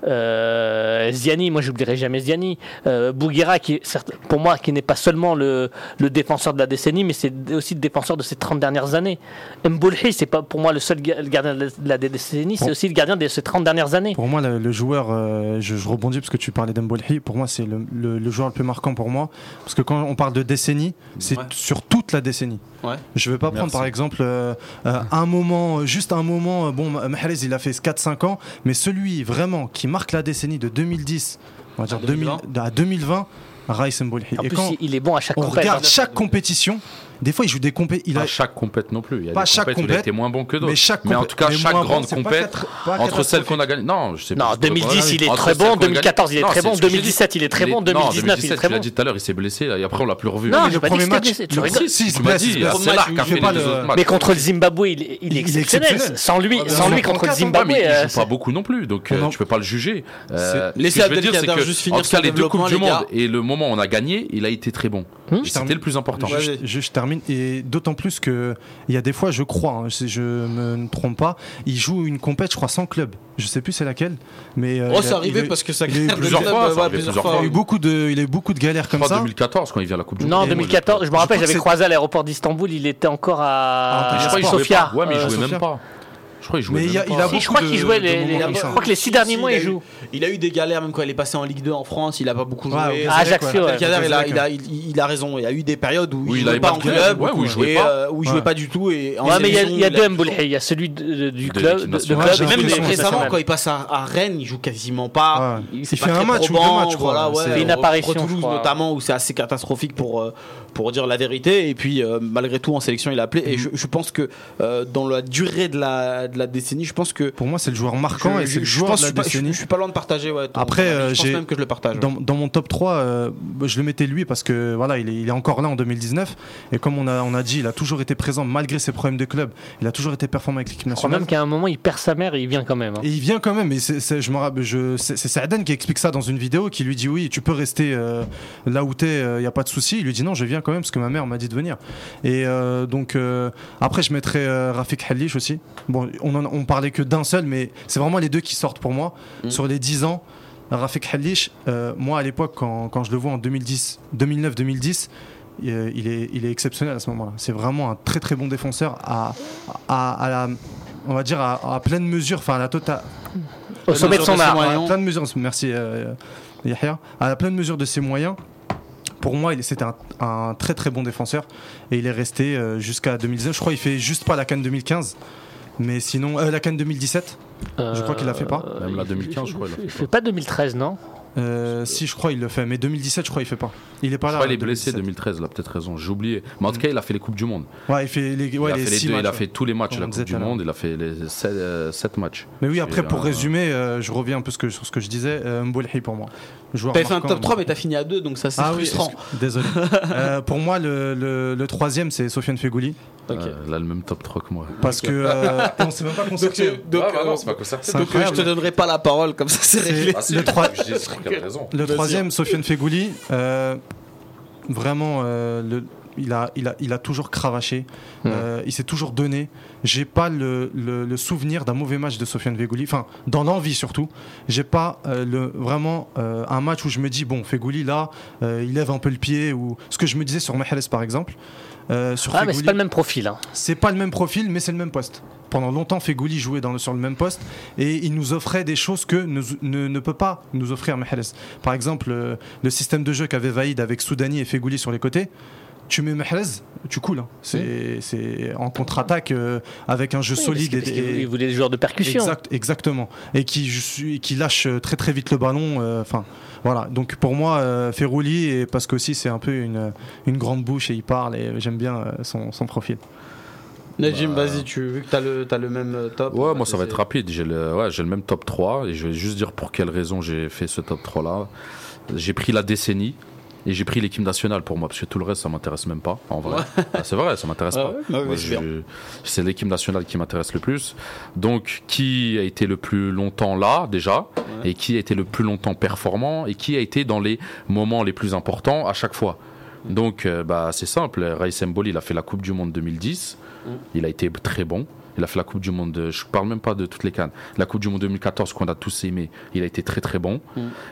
Euh, Ziani, moi, j'oublierai jamais Ziani. Euh, Bouguera, qui est, certes- pour moi, qui n'est pas seulement le, le défenseur de la décennie, mais c'est aussi le défenseur de ces 30 dernières années. Mboulhi, c'est pas pour moi le seul ga- le gardien de la- de la décennie, c'est Bon. aussi le gardien de ces 30 dernières années. Pour moi, le, le joueur, euh, je, je rebondis parce que tu parlais d'Embolhi. Pour moi, c'est le, le- le joueur le plus marquant pour moi. Parce que quand on parle de décennie, c'est Ouais. sur toute la décennie. Ouais. Je vais pas prendre par exemple euh, euh, un moment, juste un moment. Bon, Mahrez, il a fait 4-5 ans, mais celui vraiment qui marque la décennie de 2010, on va dire 2000 à 2020, Raïs Mbolhi. En Et plus, quand il- est bon à chaque on regarde hein. chaque compétition, des fois il joue des compé il a Pas chaque compète non plus. Il y a Pas des chaque compètes où il a compète, été moins bon que d'autres. mais chaque Mais en tout cas, mais chaque bon, grande pas compète, quatre- entre celles qu'on a gagnées. Non, je sais Non, pas. 2010, il est très bon. qu'on a 2014, il est très Non, bon. c'est ce que j'ai dit. 2017, il est très bon. non, 2019, il est 2017, très tu l'as bon. dit tout à l'heure, il s'est blessé. Et après, on l'a plus revu. Non, le premier match, tu le- rigoles. si, Tu m'as dit, c'est là. Mais contre le Zimbabwe, il, est exceptionnel. Sans lui, Ah, sans lui contre le Zimbabwe. euh, il joue pas beaucoup non plus, donc On euh, tu peux pas le juger. Euh, C'est- Laissez que, juste finir En tout cas, les deux coupes du monde et le moment où on a gagné, il a été très bon. C'était le plus important. Ouais. Termine. Et d'autant plus que il y a des fois je crois hein, si je me trompe pas il joue une compète je crois sans club. Je sais plus c'est laquelle mais euh, Oh, c'est a- arrivé parce que ça il a eu plusieurs fois, ça plusieurs il a eu beaucoup de il a eu beaucoup de galères comme ça. 2014 quand il vient à la Coupe du Non, Monde. 2014, je me rappelle, j'avais croisé à l'aéroport d'Istanbul, il était encore Ah, à je Je crois qu'il jouait Sofia. Ouais, mais il Euh, jouait même pas. Je crois qu'il jouait Mais il a- il a Si, je crois qu'il jouait de les, les- comme je crois que les six derniers mois, il a eu- joue. Il a eu des galères même quand il est passé en Ligue 2 en France, il a pas beaucoup joué. Ouais, Gazelle, Ajaccio, ouais. ouais. Il, a, il, a, il, il a raison. Il y a eu des périodes où Où il il jouait pas en club, ouais, où il jouait pas. euh, où il jouait Ouais. pas du tout. Et en Ouais, mais il y a, il deux Mboulhi. Il y a celui du club, Même récemment, quand il passe à, Rennes, il joue quasiment pas. Il, Il c'est fait un match ou deux matchs, je crois. Voilà, fait une euh, apparition, notamment, où c'est assez catastrophique pour, euh, pour dire la vérité. Et puis, euh, malgré tout, en sélection, il a appelé. Et je, je pense que euh, dans la durée de la, de la décennie, je pense que. pour moi c'est le joueur marquant je, et c'est je- le je joueur pense, de je, la suis pas, je, décennie je suis pas loin de partager. Ouais, ton- Après, ton avis. euh, je pense j'ai- même que je le partage. Dans, dans mon top 3, euh, je le mettais lui parce que voilà, il est, il est encore là en 2019. Et comme on a, on a dit, il a toujours été présent malgré ses problèmes de club. Il a toujours été performant avec l'équipe Je crois nationale. même qu'à un moment, il perd sa mère et il vient quand même. hein. Et il vient quand même, et c'est, c'est- je me rappelle, je, c'est, c'est Saaden qui explique ça dans une vidéo, qui lui dit oui, tu peux rester euh, là où t'es, il n'y a pas de souci. Il lui dit non, je viens quand même parce que ma mère m'a dit de venir. Et euh, donc euh, après, je mettrais euh, Rafik Halish aussi. Bon, on, en, on parlait que d'un seul, mais c'est vraiment les deux qui sortent pour moi Mm. sur les 10 ans. Rafik Halish, euh, moi à l'époque, quand, quand je le vois en 2010, 2009-2010. euh, Il est, il est exceptionnel à ce moment-là. C'est vraiment un très très bon défenseur à, à, à la, on va dire à, à pleine mesure, enfin à la totale, Au sommet de son mesure art. à plein de mesures, merci euh, Yahya, à la pleine mesure de ses moyens. Pour moi, il- c'était un, un très très bon défenseur et il est resté euh, jusqu'à 2019. Je crois qu'il fait juste pas la Cannes 2015, mais sinon euh, la Cannes 2017. Je crois qu'il l'a fait pas. Même la 2015, je crois, il Il pas. fait pas 2013, non? Euh, si je crois il le fait, mais 2017 je crois il fait pas. Il est pas Je là. crois qu'il est en blessé 2017. 2013, là, peut-être raison. J'ai oublié. Mais en tout cas, il a fait les Coupes du Monde. Ouais, il fait les, ouais, il a les fait les deux, il a fait tous les matchs de la Coupe du. Monde. Il a fait les 7, matchs. Mais oui, après pour euh, résumer, euh, je reviens un peu sur ce que je disais. Euh, Mbolhi pour moi. Joueur T'avais fait un top 3, mais- t'as fini à 2, donc ça c'est Ah oui, frustrant. excuse- désolé. Euh, pour moi, le, le, le troisième, c'est Sofiane Fegouli. Ok. Euh, il a le même top 3 que moi. Parce que. euh, on s'est même pas concerté. Donc, donc, Ah, bah non, euh, c'est pas concerté. donc, euh, je te donnerai pas la parole, comme ça c'est réglé. Ah, Le trois- je dis, c'est qu'il a raison. Le troisième, Sofiane Fegouli, euh, vraiment, euh, le- il, a, il, a, il a toujours cravaché. Euh, il s'est toujours donné. J'ai pas le, le- le souvenir d'un mauvais match de Sofiane Fegouli. Enfin, dans l'envie surtout. J'ai pas euh, le, vraiment euh, un match où je me dis, bon, Fegouli là, euh, il lève un peu le pied. Ou ce que je me disais sur Mahrez par exemple. Sur Ah, mais c'est pas le même profil. hein. c'est pas le même profil, mais c'est le même poste. Pendant longtemps, Fegouli jouait dans le- sur le même poste et il nous offrait des choses que ne, ne, ne peut pas nous offrir Mahrez. Par exemple, le système de jeu qu'avait Vaïd avec Soudani et Fegouli sur les côtés. Tu mets Mahrez, tu coules. hein. C'est c'est en contre-attaque euh, avec un jeu Oui, solide. parce que- parce et- qu'il voulait des joueurs de percussion. Exact, exactement. Et qui, je suis, qui lâche très très vite le ballon. euh, Enfin, voilà. Donc pour moi, euh, Ferrouli, et parce qu'aussi c'est un peu une, une grande bouche et il parle et j'aime bien euh, son, son profil. Najim, vas-y, tu, vu que t'as le, t'as le même euh, top. Ouais, moi ça va être rapide. J'ai le, ouais, j'ai le même top 3 et je vais juste dire pour quelle raison j'ai fait ce top 3 là. J'ai pris la décennie et j'ai pris l'équipe nationale pour moi parce que tout le reste ça m'intéresse même pas en vrai. Ah, c'est vrai, ça m'intéresse Ouais, pas. ouais, ouais, Moi, c'est l'équipe nationale qui m'intéresse le plus. Donc qui a été le plus longtemps là déjà et qui a été le plus longtemps performant et qui a été dans les moments les plus importants à chaque fois. Donc euh, bah c'est simple, Raïs Mboli il a fait la Coupe du monde 2010. Il a été très bon. Il a fait la Coupe du Monde, de- je parle même pas de toutes les cannes. La Coupe du Monde 2014 qu'on a tous aimé, il a été très très bon.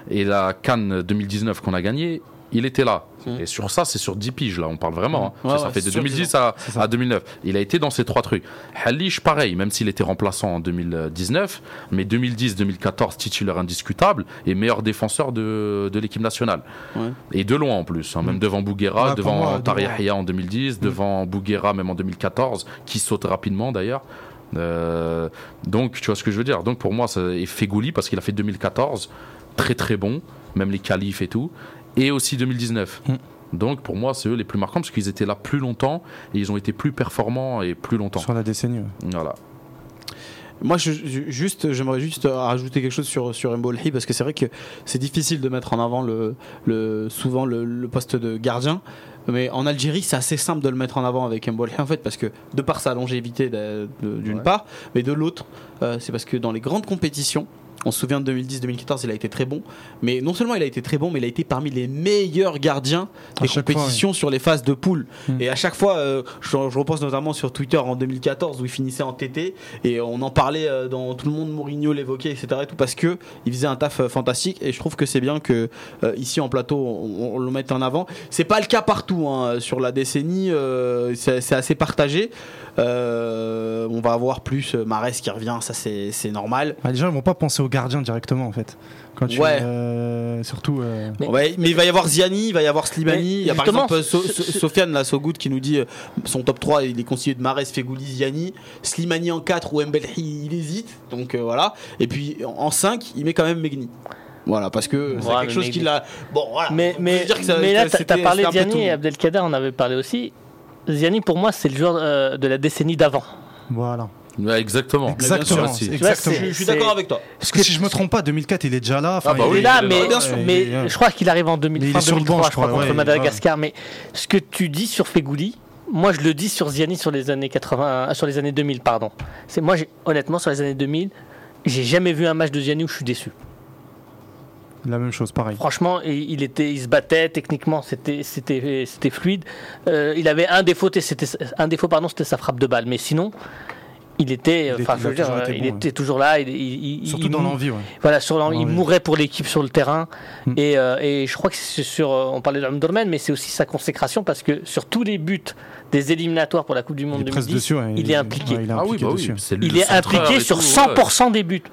Et la Cannes 2019 qu'on a gagnée, il était là. Et sur ça, c'est sur 10 piges là, on parle vraiment. hein. Ouais, Ça, ouais, fait de c'est sûr, 2010 à, à 2009. Il a été dans ces trois trucs. Halish, pareil, même s'il était remplaçant en 2019, mais 2010-2014, titulaire indiscutable et meilleur défenseur de, de l'équipe nationale. Ouais. Et de loin en plus, hein, même devant Bouguera, devant moi. Yahya en 2010, devant Bouguera même en 2014, qui saute rapidement d'ailleurs. Euh, donc tu vois ce que je veux dire. Donc pour moi, et Fegouli parce qu'il a fait 2014, très très bon, même les qualifs et tout, et aussi 2019. Mm. Donc pour moi, c'est eux les plus marquants parce qu'ils étaient là plus longtemps et ils ont été plus performants et plus longtemps. Sur la décennie. ouais. Voilà. Moi, je, je- juste, j'aimerais juste rajouter quelque chose sur sur Mbolhi parce que c'est vrai que c'est difficile de mettre en avant le, le souvent le, le poste de gardien. Mais en Algérie, c'est assez simple de le mettre en avant avec Mbolhi en fait parce que de par sa longévité de- d'une Ouais. part, mais de l'autre, euh, c'est parce que dans les grandes compétitions. On se souvient de 2010-2014, il a été très bon. Mais non seulement il a été très bon, mais il a été parmi les meilleurs gardiens des fois, compétitions sur les phases de poule. Mm. Et à chaque fois, euh, je, je repense notamment sur Twitter en 2014 où il finissait en TT et on en parlait euh, dans tout le monde, Mourinho l'évoquait, etc. Et tout parce que il faisait un taf euh, fantastique et je trouve que c'est bien que ici en plateau on, on le mette en avant. C'est pas le cas partout hein. sur la décennie, c'est assez partagé. On va avoir plus Marès qui revient, ça c'est normal. Ah, les gens ils vont pas penser au gardien directement en fait. Quand tu, Ouais. euh, surtout. euh, Mais- Ouais, mais il va y avoir Ziani, il va y avoir Slimani. Il y a par exemple So- ce- So- Sofiane là, Sogoud qui nous dit euh, son top 3 il est constitué de Marès, Fegouli, Ziani. Slimani en 4 ou Mbelhi il hésite. Donc euh, voilà. Et puis en- en 5 il met quand même Megni. Voilà, parce que c'est Ouais, quelque chose qu'il a. Bon, voilà. Mais, On mais, dire que ça- mais là, t'as parlé de Ziani et Abdelkader en avait parlé aussi. Ziani, pour moi, c'est le joueur euh, de la décennie d'avant. Voilà. Ouais, exactement. Exactement. Bien sûr, Je suis d'accord avec toi. Parce que si je me trompe pas, 2004 il est déjà là. Enfin, Ah bah il oui, Il est là, il est mais, là. Bien sûr. mais est- je crois qu'il arrive en 2000, Mais il fin est sur le 2003, banc, je crois, contre ouais, Madagascar. Mais ce que tu dis sur Fegouli, moi je le dis sur Ziani sur les années 80, euh, sur les années 2000, pardon. C'est moi, honnêtement, sur les années 2000, j'ai jamais vu un match de Ziani où je suis déçu. La même chose, pareil. Franchement, il, il était, il se battait techniquement, c'était, c'était, c'était fluide. Euh, il avait un défaut, c'était un défaut, pardon, c'était sa frappe de balle. Mais sinon, il était, Il enfin, il je veux dire, il bon, était toujours là. Il, Surtout il dans l'envie, ouais. Voilà, sur il mourait pour l'équipe sur le terrain. Mm. Et, euh, et je crois que c'est sur, euh, on parlait de Umdurman, mais c'est aussi sa consécration parce que sur tous les buts des éliminatoires pour la Coupe du Monde Il est presque 2010, dessus. ouais, il est impliqué. ouais, il est Ah oui, impliqué bah oui. lui il est impliqué sur tout, 100% des buts.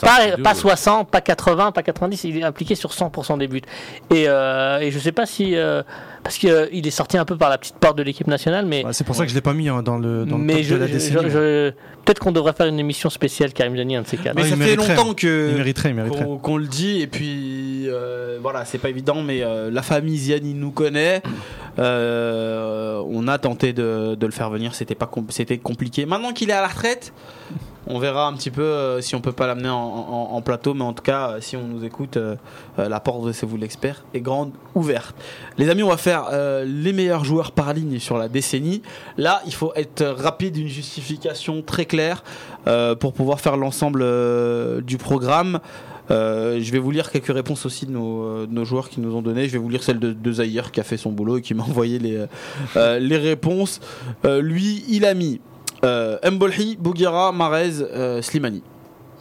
Pas, pas ouf. 60, pas 80, pas 90, il est impliqué sur 100% des buts. Et, euh, et je sais pas si. euh, parce qu'il est sorti un peu par la petite porte de l'équipe nationale, mais. C'est pour ça que je l'ai pas mis hein, dans le, dans le mais top je, de la je- décennie. je- peut-être qu'on devrait faire une émission spéciale Karim Zani, un de ces quatre. Mais Ouais, ça fait longtemps que. qu'on le dit et puis euh, voilà c'est pas évident mais euh, la famille Ziani nous connaît Euh, on a tenté de, le faire venir c'était pas c'était compliqué. Maintenant qu'il est à la retraite on verra un petit peu euh, si on peut pas l'amener en, plateau mais en tout cas euh, si on nous écoute euh, la porte de C'est vous l'expert est grande ouverte. Les amis on va faire les meilleurs joueurs par ligne sur la décennie. Là il faut être rapide une justification très claire pour pouvoir faire l'ensemble du programme euh, je vais vous lire quelques réponses aussi de nos, euh, de nos joueurs qui nous ont donné. Je vais vous lire celle de, de Zahir qui a fait son boulot et qui m'a envoyé les, euh, réponses. Lui, il a mis Mbolhi, Bouguera, Marez, Slimani.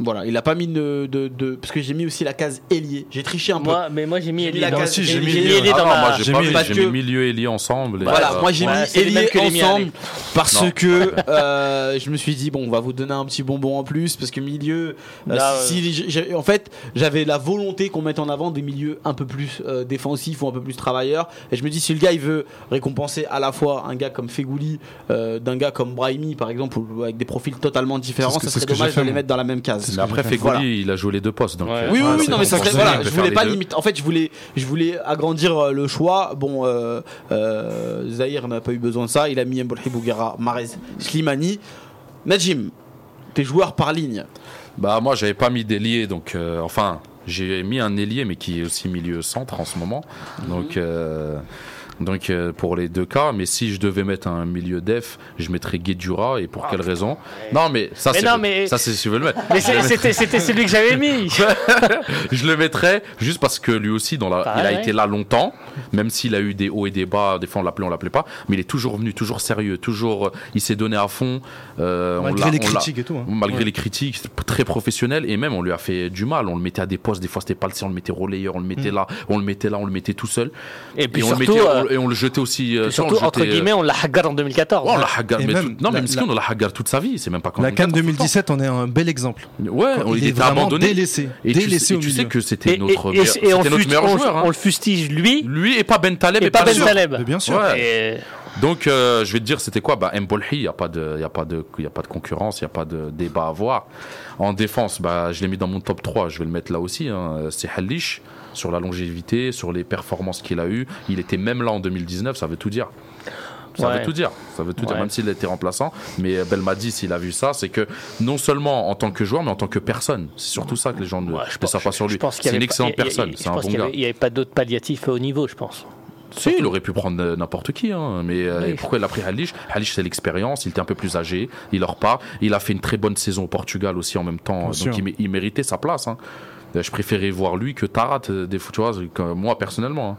Voilà, il a pas mis de, de, de- parce que j'ai mis aussi la case ailier. J'ai triché un peu. Moi, mais moi j'ai mis Elie la case- j'ai j'ai mis Elie, dans ma- moi j'ai mis- mis, parce j'ai que- mis milieu et lié ensemble. Voilà, euh, moi j'ai Ouais, mis ailier que les miens, ensemble parce Non. que euh, je me suis dit bon, on va vous donner un petit bonbon en plus parce que milieu. euh, Là, si, si- j'ai- en fait, j'avais la volonté qu'on mette en avant des milieux un peu plus euh, défensifs ou un peu plus travailleurs. Et je me dis si le gars il veut récompenser à la fois un gars comme Fegouli, euh, d'un gars comme Brahimi par exemple, ou avec des profils totalement différents, C'est ce serait dommage de les mettre dans la même case. Mais après, Fegouli, Voilà. il a joué les deux postes. Donc, Ouais. euh, Oui, oui, Ouais, oui, non, mais ça voilà, il je voulais pas limiter. En fait, je voulais, je voulais agrandir euh, le choix. Bon, euh, euh, Zahir n'a pas eu besoin de ça. Il a mis Mbolhi Bouguera, Marez, Slimani. Najim, tes joueurs par ligne. Bah moi j'avais pas mis d'ailier donc euh, enfin j'ai mis un ailier mais qui est aussi milieu centre en ce moment donc euh, donc euh, pour les deux cas mais si je devais mettre un milieu def je mettrais Guedjura et pour quelle raison? Non mais ça c'est mais- ça c'est si je veux le mettre Mais c'était c'était celui que j'avais mis. je le mettrais juste parce que lui aussi dans la, il a été là longtemps même s'il a eu des hauts et des bas des fois on l'appelait on l'appelait pas mais il est toujours venu toujours sérieux toujours euh, il s'est donné à fond euh, on Malgré les critiques et tout. hein. malgré Ouais. les critiques, très professionnel et même on lui a fait du mal. On le mettait à des postes, des fois c'était pas le sien, on le mettait relayeur, on le mettait là, on le mettait là, on le mettait tout seul. Et puis et, on le surtout, mettait, euh, on- et on le jetait aussi. euh, surtout le entre euh, guillemets, on l'a hagar en 2014. ouais, on l'a hagar, mais même tout- non, la- mais la- on l'a hagar toute sa vie, c'est même pas quand La 14 2017, on est un bel exemple. Ouais, on, il, est était vraiment abandonné. délaissé. Et tu, délaissé sais, au et tu sais que c'était notre, et- meilleur- on, notre fust- meilleur on- joueur. hein. on le fustige lui Lui et pas Ben Taleb et pas Ben sûr. Taleb. Bien sûr. Donc, euh, je vais te dire, c'était quoi? Bah, Mbolhi, il n'y a, pas de- y a, pas de- y a pas de concurrence, il n'y a pas de débat à avoir. En défense, bah, je l'ai mis dans mon top 3, je vais le mettre là aussi. hein. C'est Halish, sur la longévité, sur les performances qu'il a eues. Il était même là en 2019, ça veut tout dire. Ça Ouais. veut tout dire, ça veut tout dire, même s'il était remplaçant. Mais Belmadi, s'il a vu ça, c'est que non seulement en tant que joueur, mais en tant que personne. C'est surtout ça que les gens ne, ne savent pas sur lui. je C'est une excellente personne, c'est je un bon gars. Il n'y avait pas d'autres palliatifs au niveau, je pense. Si, il aurait pu prendre n'importe qui, hein. mais euh, Oui. pourquoi il a pris Halish? Halish, c'est l'expérience, il était un peu plus âgé, il leur part. Il a fait une très bonne saison au Portugal aussi en même temps, Bien donc il, mé- il méritait sa place. hein. Euh, Je préférais voir lui que Tarat, euh, des fois, tu vois, que moi personnellement. hein.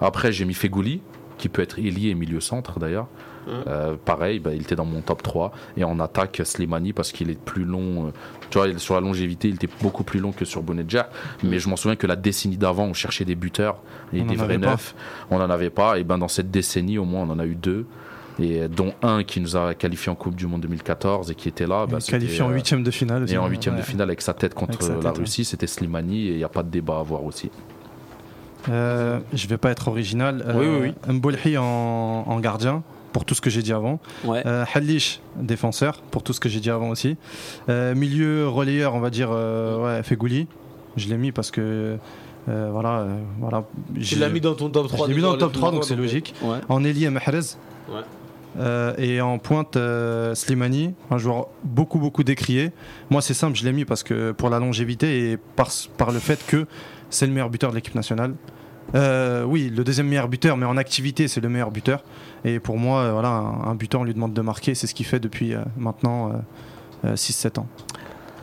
Après, j'ai mis Fegouli, qui peut être ailier et milieu centre d'ailleurs. Euh, pareil, bah, il était dans mon top 3. Et en attaque, Slimani, parce qu'il est plus long. euh, tu vois, sur la longévité, il était beaucoup plus long que sur Bounedjah. Mais je m'en souviens que la décennie d'avant, on cherchait des buteurs et On des vrais neufs. On n'en avait pas. Et ben dans cette décennie, au moins, on en a eu deux. Et dont un qui nous a qualifié en Coupe du Monde 2014 et qui était là. bah, qualifié en euh, huitième de finale. aussi. Et en huitième de Ouais. finale avec sa tête contre Avec sa tête, la ouais. Russie, c'était Slimani et il n'y a pas de débat à avoir aussi. Euh, je vais pas être original. Oui, oui, oui. Mbolhi en, en gardien, pour tout ce que j'ai dit avant. Ouais. Euh, Halish, défenseur, pour tout ce que j'ai dit avant aussi. Euh, milieu relayeur, on va dire, euh, ouais, Fegouli. Je l'ai mis parce que. euh, voilà, euh, voilà. Tu l'as mis dans ton top 3. Je l'ai mis dans le top 3, donc c'est logique. Ouais. En ailier, Mahrez. Ouais. Euh, et en pointe, euh, Slimani, un joueur beaucoup, beaucoup décrié. Moi, c'est simple, je l'ai mis parce que pour la longévité et par, par le fait que c'est le meilleur buteur de l'équipe nationale. Euh, oui, le deuxième meilleur buteur, mais en activité, c'est le meilleur buteur. Et pour moi, euh, voilà, un, un buteur, on lui demande de marquer. C'est ce qu'il fait depuis euh, maintenant euh, euh, 6-7 ans.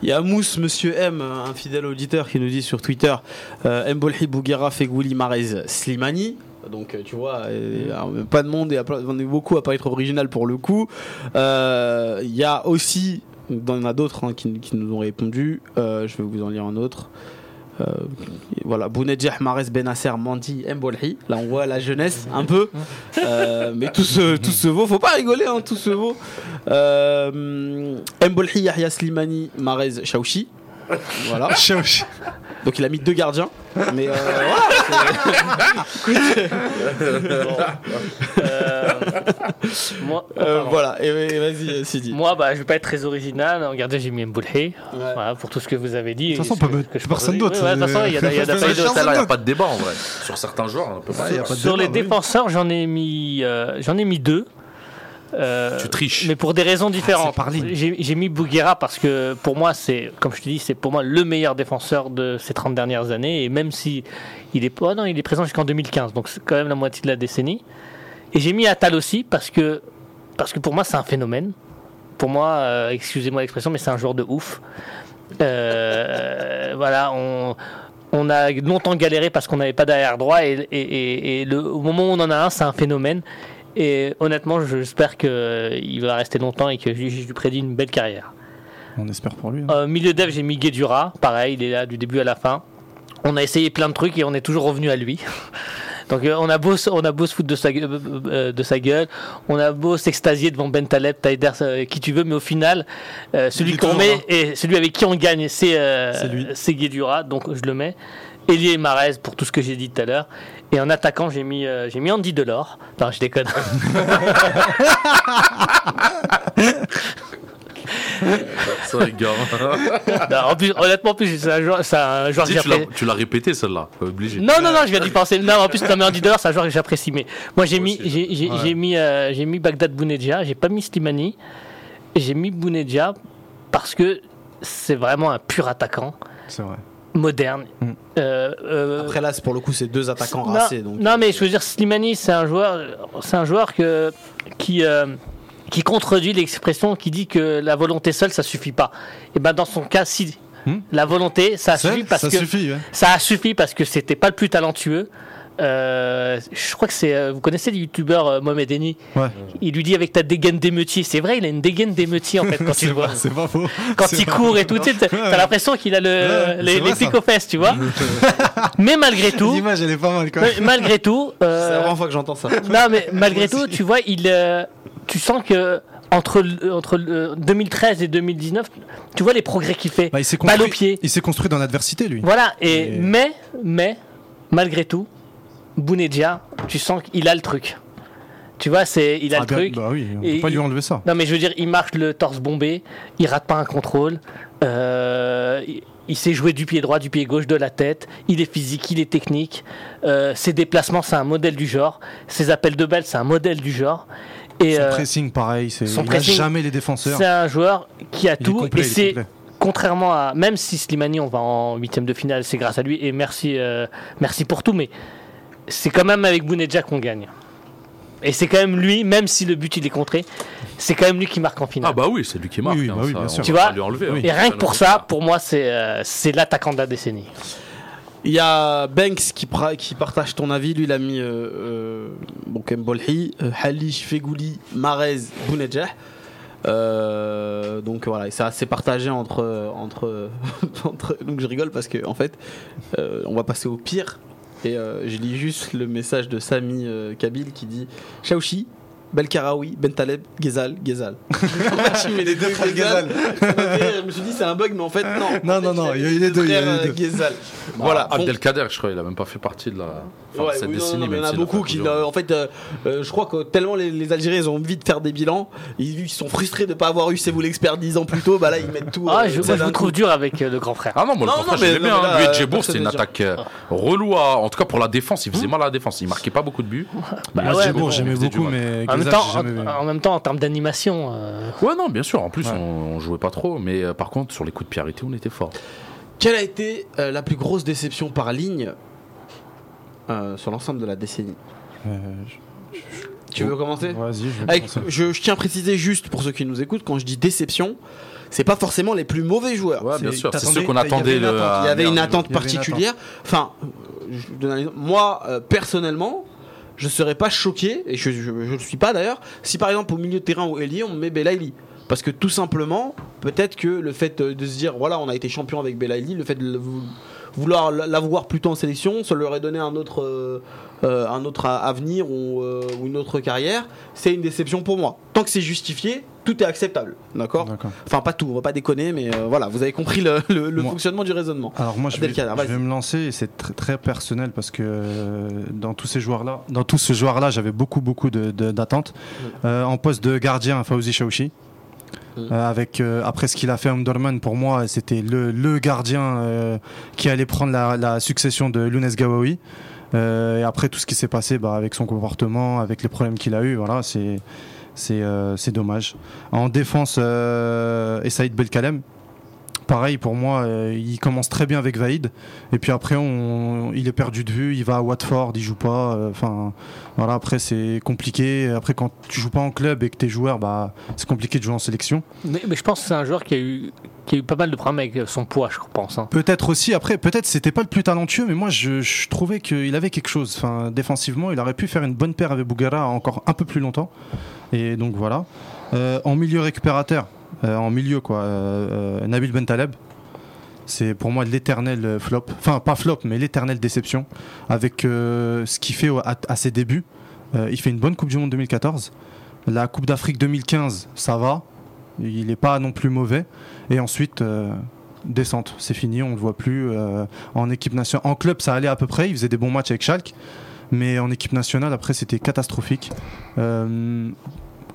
Il y a Mousse, Monsieur M, un fidèle auditeur, qui nous dit sur Twitter euh, Mbolhi, Bouguera, Fegouli, Marez, Slimani. Donc tu vois, pas de monde et on est beaucoup à pas être original pour le coup. Il y a aussi, il y en a d'autres hein, qui, nous ont répondu. Je vais vous en lire un autre. Euh, voilà, Bounedjah, Marez, Benasser, Mandi, Mbolhi. Là, on voit la jeunesse un peu. Euh, mais tout se, tout se vaut. Faut pas rigoler, hein, tout se vaut. Euh, Mbolhi, Yahya Slimani, Marez, Chaouchi. Voilà. Donc il a mis deux gardiens. Mais euh, voilà. Euh, moi, Euh, voilà. Et, et vas-y, euh, Sidi. Moi, bah, je vais pas être très original. Regardez, j'ai mis Mboulhe. Ouais. Voilà, pour tout ce que vous avez dit. De toute façon, que je personne d'autre. De toute façon, il y a, il y a- il pas n'y a pas de débat en vrai. Sur certains joueurs, on peut pas. Ouais, y a pas de Sur les défenseurs, j'en ai mis, euh, j'en ai mis deux. Euh, Tu triches. Mais pour des raisons différentes. ligne. J'ai j'ai mis Bouguera parce que pour moi, c'est, comme je te dis, c'est pour moi le meilleur défenseur de ces 30 dernières années. Et même si il est, oh non, il est présent jusqu'en 2015, donc c'est quand même la moitié de la décennie. Et j'ai mis Atal aussi parce que, parce que pour moi, c'est un phénomène. Pour moi, euh, excusez-moi l'expression, mais c'est un joueur de ouf. Euh, voilà, on, on a longtemps galéré parce qu'on n'avait pas d'arrière droit et, et- et- et le, au moment où on en a un, c'est un phénomène. Et honnêtement, j'espère qu'il va rester longtemps et que je, lui prédis une belle carrière. On espère pour lui. hein. Euh, milieu dev, j'ai mis Guedura. Pareil, il est là du début à la fin. On a essayé plein de trucs et on est toujours revenu à lui. Donc euh, on a beau, se- on a beau se foutre de sa, gueule- euh, euh, de sa gueule, on a beau s'extasier devant Ben Taleb, Taider, euh, qui tu veux, mais au final, euh, celui qu'on met et celui avec qui on gagne, c'est euh, C'est Guedura, donc je le mets. Elie et Marez pour tout ce que j'ai dit tout à l'heure. Et en attaquant, j'ai mis, euh, j'ai mis Andy Delors. Non, je déconne. Ça rigole. Non, en plus, honnêtement, en plus, c'est un joueur, c'est un joueur que j'apprécie. tu l'as répété celle-là, obligé. Non, non, non, je viens d'y penser. Non, en plus, t'as mis Andy Delors, c'est un joueur que j'apprécie. Mais moi, j'ai Moi mis, aussi, j'ai, j'ai mis, euh, j'ai mis Bagdad Bounedja. J'ai pas mis Slimani. J'ai mis Bounedja parce que c'est vraiment un pur attaquant, C'est vrai. Moderne. Mm. Euh, euh, Après là, c'est pour le coup, c'est deux attaquants non, racés. Donc... non, mais je veux dire, Slimani, c'est un joueur, c'est un joueur que, qui, euh, qui contredit l'expression qui dit que la volonté seule, ça suffit pas. Et ben dans son cas, si. Hmm. La volonté, ça suffit parce ça que suffit, ouais. ça a suffi parce que c'était pas le plus talentueux. Euh, je crois que c'est. euh, vous connaissez le youtubeur euh, Mohamed Eni? Ouais. Il lui dit avec ta dégaine d'émeutier. C'est vrai, il a une dégaine d'émeutier en fait quand C'est le pas- C'est pas faux. Quand il court et tout, tu sais, t'as l'impression qu'il a le, les, les pics aux fesses, tu vois. Mais malgré tout, L'image, elle est pas mal quand même. malgré tout, C'est la première fois que j'entends ça. non mais malgré tout, tu vois, il, euh, tu sens que entre entre le 2013 et 2019, tu vois les progrès qu'il fait. Bah, il s'est construit, pied. il s'est construit dans l'adversité, lui. Voilà, et Et- mais, mais, malgré tout, Bounedja, tu sens qu'il a le truc. Tu vois, c'est, il a Ah, le bien- truc. Bah oui, on Et peut pas lui enlever ça. Non, mais je veux dire, il marche le torse bombé, il rate pas un contrôle, euh, il, il sait jouer du pied droit, du pied gauche, de la tête, il est physique, il est technique, euh, ses déplacements, c'est un modèle du genre, ses appels de balle, c'est un modèle du genre. Et Son euh, pressing, pareil, c'est son il pressing, jamais les défenseurs. c'est un joueur qui a Il tout, complet, et c'est contrairement à même si Slimani on va en huitième de finale c'est grâce à lui et merci merci pour tout mais c'est quand même avec Bounedja qu'on gagne et c'est quand même lui même si le but il est contré c'est quand même lui qui marque en finale Ah bah oui, c'est lui qui marque. Oui, oui, hein, bah oui, bien sûr. Tu vois lui enlever, Oui. hein. et rien que pour Ça, pour moi c'est euh, c'est l'attaquant de la décennie Il y a Banks qui, partage ton avis. Lui, il a mis euh, euh, bon, Bolhi, euh, Halish, Fegouli, Marez, Bounedjah. Euh, donc voilà, et ça c'est partagé entre, entre, entre. Donc je rigole parce que en fait, euh, on va passer au pire. Et euh, je lis juste le message de Sami euh, Kabil qui dit Shaouchi, Belkaraoui, Bentaleb, Gezal, Gezal. je mets les deux frères rire. Je me suis dit c'est un bug, mais en fait non. Non, non, non, il y a eu les deux, il y a eu euh. Bah, Voilà. Abdelkader, je crois, il a même pas fait partie de la. enfin, Ouais, cette décennie, il y en a beaucoup qui, euh, en fait, euh, euh, je crois que tellement les, les Algériens ils ont envie de faire des bilans, ils, ils sont frustrés de pas avoir eu C'est vous l'expert 10 ans plus tôt, bah là ils mettent tout. ah euh, je, vous trouve dur avec euh, le grand frère Ah non, moi Non, le contraire, mais- je l'aimais non, mais bien. là, Lui et Djebour, c'était une ne attaque relou, en tout cas pour la défense. Il faisait mal à la défense. Il marquait pas beaucoup de buts. Bah Djebour, j'aimais beaucoup, mais en même, temps, en, en même temps en termes d'animation euh, Ouais, non, bien sûr. En plus, Ouais. on, on jouait pas trop. Mais euh, par contre, sur les coups de pied arrêtés, on était fort. Quelle a été euh, la plus grosse déception par ligne euh, sur l'ensemble de la décennie? Euh, Tu veux commencer? Vas-y, je vais Avec- commencer. je, je tiens à préciser juste pour ceux qui nous écoutent, quand je dis déception, c'est pas forcément les plus mauvais joueurs. Ouais, bien C'est- sûr. C'est ceux qu'on attendait. Il y avait une attente particulière. Enfin, je donne un exemple. moi, euh, personnellement, je serais pas choqué, et je ne le suis pas d'ailleurs, si par exemple au milieu de terrain ou ailier, on me met Belaïli. Parce que tout simplement, peut-être que le fait de se dire, voilà, on a été champion avec Belaïli, le fait de vouloir l'avoir plutôt en sélection, ça lui aurait donné un autre, euh, euh, un autre avenir ou, euh, ou une autre carrière, c'est une déception pour moi. Tant que c'est justifié, tout est acceptable. D'accord? Enfin, pas tout, on va pas déconner, mais euh, voilà, vous avez compris le, le- le Moi- fonctionnement du raisonnement. Alors moi je vais, je me lancer et c'est tr- très personnel parce que euh, dans tous ces joueurs là, dans tous ces joueurs là, j'avais beaucoup beaucoup de- de- d'attentes. Euh, en poste de gardien, Fawzi Chaouchi. Euh, avec euh, après ce qu'il a fait à Omdurman, pour moi c'était le, gardien euh, qui allait prendre la, succession de Lounès Gawawi. Et après tout ce qui s'est passé bah, avec son comportement, avec les problèmes qu'il a eu, voilà, c'est dommage. En défense, euh, Essaïd Belkalem. Pareil pour moi, euh, il commence très bien avec Vaïd et puis après on, il est perdu de vue, il va à Watford, il joue pas. euh, Enfin voilà, après c'est compliqué. Après quand tu joues pas en club et que t'es joueur, bah c'est compliqué de jouer en sélection. mais, mais je pense que c'est un joueur qui a eu qui a eu pas mal de problèmes avec son poids je pense hein. Peut-être aussi après, peut-être c'était pas le plus talentueux, mais moi je, je trouvais qu'il avait quelque chose. Enfin défensivement, il aurait pu faire une bonne paire avec Bougara encore un peu plus longtemps. Et donc voilà. Euh, en milieu récupérateur, en milieu, quoi. Nabil Bentaleb. C'est pour moi l'éternel flop. Enfin, pas flop, mais l'éternelle déception. Avec ce qu'il fait à, ses débuts. il fait une bonne Coupe du Monde 2014. La Coupe d'Afrique 2015, ça va. Il n'est pas non plus mauvais. Et ensuite, descente. C'est fini, on ne le voit plus en équipe. En club, ça allait à peu près. Il faisait des bons matchs avec Schalke. Mais en équipe nationale, après, c'était catastrophique.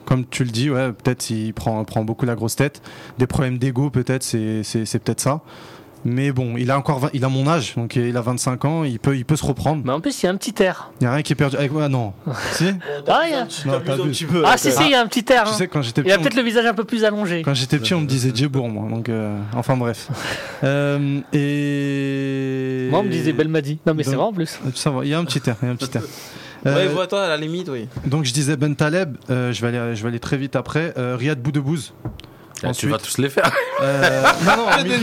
Comme tu le dis, ouais, peut-être il prend, prend beaucoup la grosse tête. Des problèmes d'ego, peut-être, c'est peut-être ça. Mais bon, il a encore il a mon âge, donc il a 25 ans, il peut, il peut se reprendre. Mais en plus, il y a un petit air. Il n'y a rien qui est perdu. Avec moi, non. si? Ah, il y a... non, ah si, si, il y a un petit air. Tu hein. sais, quand j'étais petit, il a peut-être le visage un peu plus allongé. Quand j'étais petit, on me disait Djebour, moi. Donc, euh, enfin bref. euh, et. Moi, on me disait Belmadi. Non, mais c'est vrai en plus. Ça va, il y a un petit air. Il y a un petit air. Euh, ouais, vois-toi à la limite, oui. Donc je disais Ben Taleb, euh, je, vais aller, je vais aller très vite après. Euh, Riyad Boudebouz. Ah, tu vas tous les faire. Euh, non, non, milieu,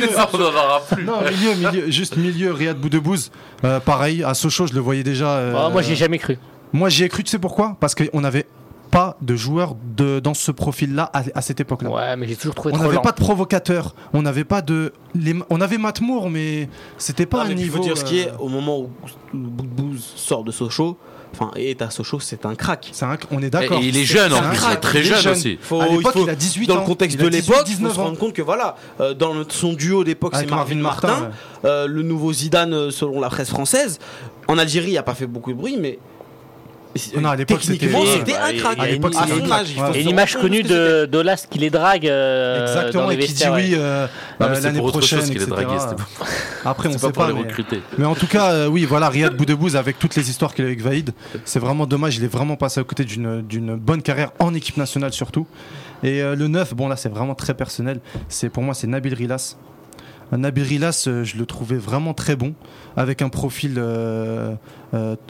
plus. non, milieu, milieu, juste milieu, Riyad Boudebouz. Euh, pareil, à Sochaux, je le voyais déjà. Euh, oh, moi, j'y ai jamais cru. Moi, j'y ai cru, tu sais pourquoi? Parce qu'on n'avait pas de joueurs de, dans ce profil-là à, cette époque-là. Ouais, mais j'ai toujours trouvé On n'avait pas de provocateur, on n'avait pas de. Les, on avait Matmour, mais c'était pas un niveau. Il faut dire ce qui est, au moment où Boudebouz sort de Sochaux, Enfin, et à Sochaux, c'est un crack. Un, on est d'accord. Et il est jeune, en plus, il est très jeune, aussi. Faut, il, faut, il a 18 dans le contexte de l'époque, il faut se rendre compte que voilà, euh, dans son duo d'époque, c'est Marvin Martin, euh, le nouveau Zidane euh, selon la presse française. En Algérie, il n'a pas fait beaucoup de bruit, mais non, à l'époque, c'était un crack. À l'époque, c'était une image. une image connue de d'Olas qui les drague. Euh, Exactement, et qui dit oui euh, euh, l'année prochaine. Etc. Après, on sait pas. Mais en tout cas, oui, voilà, Riyad Boudebouz avec toutes les histoires qu'il a avec Vaïd, c'est vraiment dommage. Il est vraiment passé à côté d'une bonne carrière en équipe nationale surtout. Et le 9, bon là, c'est vraiment très personnel. C'est pour moi, c'est Nabil Rilas. Nabil Rilas, je le trouvais vraiment très bon, avec un profil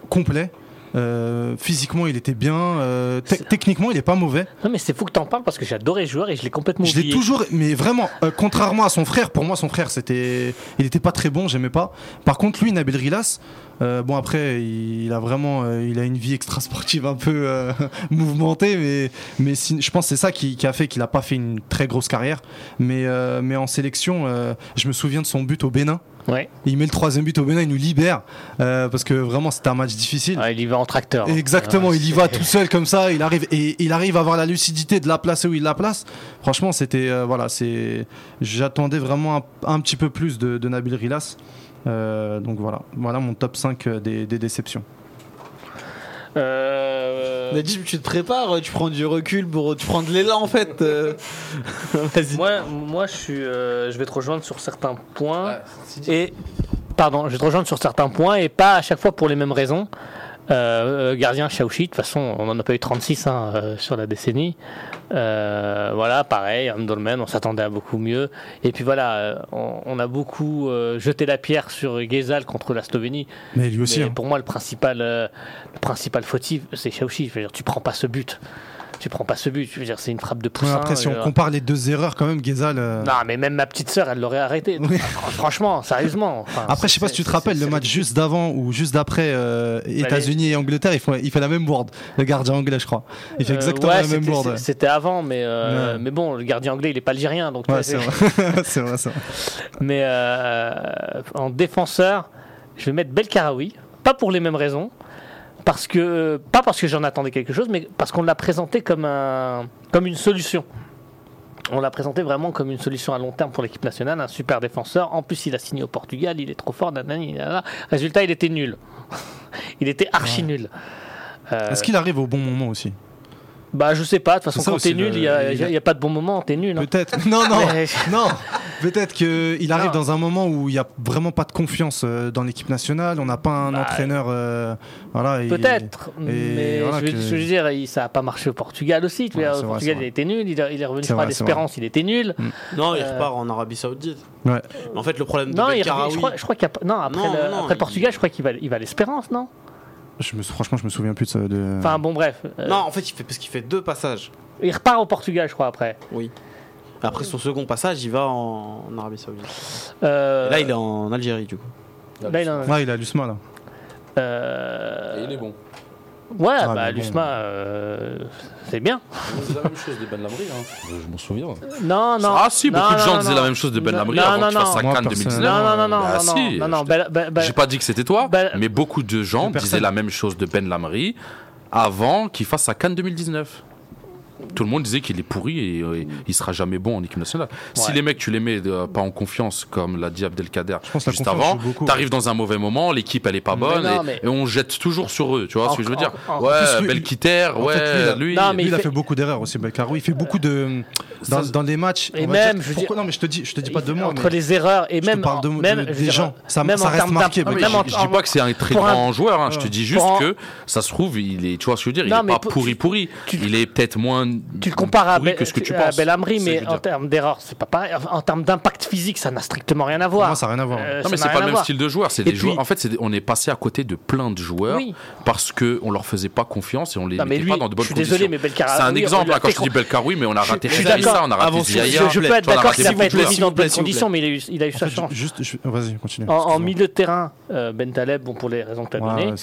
complet. Euh, physiquement, il était bien. Euh, techniquement, il est pas mauvais. Non, mais c'est fou que t'en parles parce que j'adorais le joueur et je l'ai complètement oublié. Je l'ai toujours, mais vraiment, euh, contrairement à son frère, pour moi, son frère, c'était, il était pas très bon, j'aimais pas. Par contre, lui, Nabil Rilas, bon après, il, a vraiment, il a une vie extra sportive un peu mouvementée, mais, mais je pense que c'est ça qui, qui, a fait qu'il a pas fait une très grosse carrière. Mais, mais en sélection, je me souviens de son but au Bénin. Ouais. Il met le troisième but au Bénin, il nous libère euh, parce que vraiment c'était un match difficile. il y va en tracteur. Exactement, il y va tout seul comme ça. Il arrive et il arrive à avoir la lucidité de la placer où il la place. Franchement, c'était euh, voilà, c'est j'attendais vraiment un, petit peu plus de, Nabil Rilas. Euh, donc voilà, voilà mon top 5 des déceptions. Euh... Najib, tu te prépares, tu prends du recul pour tu prends de l'élan en fait. Euh. Vas-y. Moi, moi, je suis, euh, je vais te rejoindre sur certains points et pardon, je vais te rejoindre sur certains points et pas à chaque fois pour les mêmes raisons. Euh, gardien Shaoxi, de toute façon, on n'en a pas eu 36 hein, sur la décennie. Euh, voilà, pareil, Andolmen, on s'attendait à beaucoup mieux. Et puis voilà, euh, on, a beaucoup euh, jeté la pierre sur Gezal contre la Slovénie. Mais lui aussi. Hein. Pour moi, le principal, le principal fautif, c'est Shaoxi. Tu prends pas ce but tu prends pas ce but. Je veux dire, c'est une frappe de poussin. après, si on euh, compare les deux erreurs, quand même, Gezal. Euh, non, mais même ma petite sœur, elle l'aurait arrêté. Franchement, sérieusement. après, je sais pas si tu te rappelles le match juste d'avant ou juste d'après euh, bah, États-Unis et Angleterre, il fait, il fait la même board. Le gardien anglais, je crois. Il fait exactement la même board. C'était avant, mais, mais bon, le gardien anglais, il est pas algérien. Donc c'est vrai. c'est vrai, Mais en défenseur, je vais mettre Belkaraoui. Pas pour les mêmes raisons parce que pas parce que j'en attendais quelque chose, mais parce qu'on l'a présenté comme un comme une solution. On l'a présenté vraiment comme une solution à long terme pour l'équipe nationale, un super défenseur. En plus, il a signé au Portugal, il est trop fort. Résultat, il était nul. il était archi nul. Est-ce qu'il arrive au bon moment aussi? Bah, je sais pas. De toute façon, quand t'es nul, il n'y a, pas de bon moment, t'es nul. Hein. Peut-être. Non, non, non. Peut-être qu'il arrive dans un moment où il n'y a vraiment pas de confiance euh, dans l'équipe nationale. On n'a pas un bah, entraîneur. Euh, voilà, Peut-être. Mais je, veux, dire, ça n'a pas marché au Portugal aussi. Tu vois, au Portugal, il était nul. Il, est revenu sur l'espérance, il était nul. Mm. Non, il euh, repart en Arabie Saoudite. Ouais. En fait, le problème de non, je crois, je crois qu'il a... non, après, le, après Portugal, je crois qu'il va, il va à l'espérance, non? Je me, franchement, je me souviens plus de ça. De... Enfin, bon, bref. Euh, non, en fait, il fait, parce qu'il fait deux passages. Il repart au Portugal, je crois, après. Oui. Après son second passage, il va en, Arabie Saoudite. Euh... Là, il est en Algérie, du coup. Là, il, a... Ouais, il a l'USMA, là. Euh... Et il est bon. Ouais, Ah, bah bon. l'USMA, euh, c'est bien. C'est la même chose de Ben Lamry, hein. je m'en souviens. Non, non. Ah si, beaucoup non, de gens non, disaient non. la même chose de Ben non, avant non, qu'il fasse non. sa canne personnellement, 2019. Non, non, non, non, Bah, non, si, non, non, je- Ben- Ben- Ben- J'ai pas dit que c'était toi, Ben- mais beaucoup de gens disaient la même chose de Ben Lamry avant qu'il fasse sa canne 2019. Tout le monde disait qu'il est pourri et euh, il sera jamais bon en équipe nationale. Si les mecs, tu les mets euh, pas en confiance, comme l'a dit Abdelkader juste avant, t'arrives dans un mauvais moment, l'équipe elle est pas bonne non, et, mais- et on jette toujours sur eux. Tu vois ce que je veux dire En- Ouais, Belkiter, ouais, fait, lui, il a- lui. Non, mais Lui, il il a fait- fait beaucoup d'erreurs aussi, Belcarou. Il fait beaucoup de. Dans, dans les matchs. Et on va même, dire- je pourquoi- dire- Non, mais je te dis, je te dis pas de moi. entre mais les erreurs et je te même parle de- en- de- même des je gens. Ça- même ça reste marqué, je, je dis pas que c'est un très grand joueur, hein, je te dis juste que ça se trouve, il est, tu vois ce que je veux dire, il est pas pour- pourri pourri. il est peut-être moins Tu le compares à, Bel- que ce que tu à penses. Belhamri, mais en termes d'erreurs, c'est pas pareil. En, termes d'impact physique, ça n'a strictement rien à voir. moi, ça n'a rien à voir. Euh, Non ça mais c'est pas le même style de joueur, c'est des puis- joueurs. En fait, des- on est passé à côté de plein de joueurs Oui. parce que on leur faisait pas confiance et on les Non, mettait lui, pas dans de bonnes je suis conditions. désolé, mais Belkara- c'est un oui, exemple hein, quand je dis Belkaroui, mais on a raté d'accord. on a raté. Ziyaya. Je, peux être d'accord qu'il n'a pas de été mis dans de bonnes conditions, mais il a eu, sa chance. juste, vas-y, continue. En, milieu de terrain, euh, Ben Taleb, bon, pour les raisons que tu as données.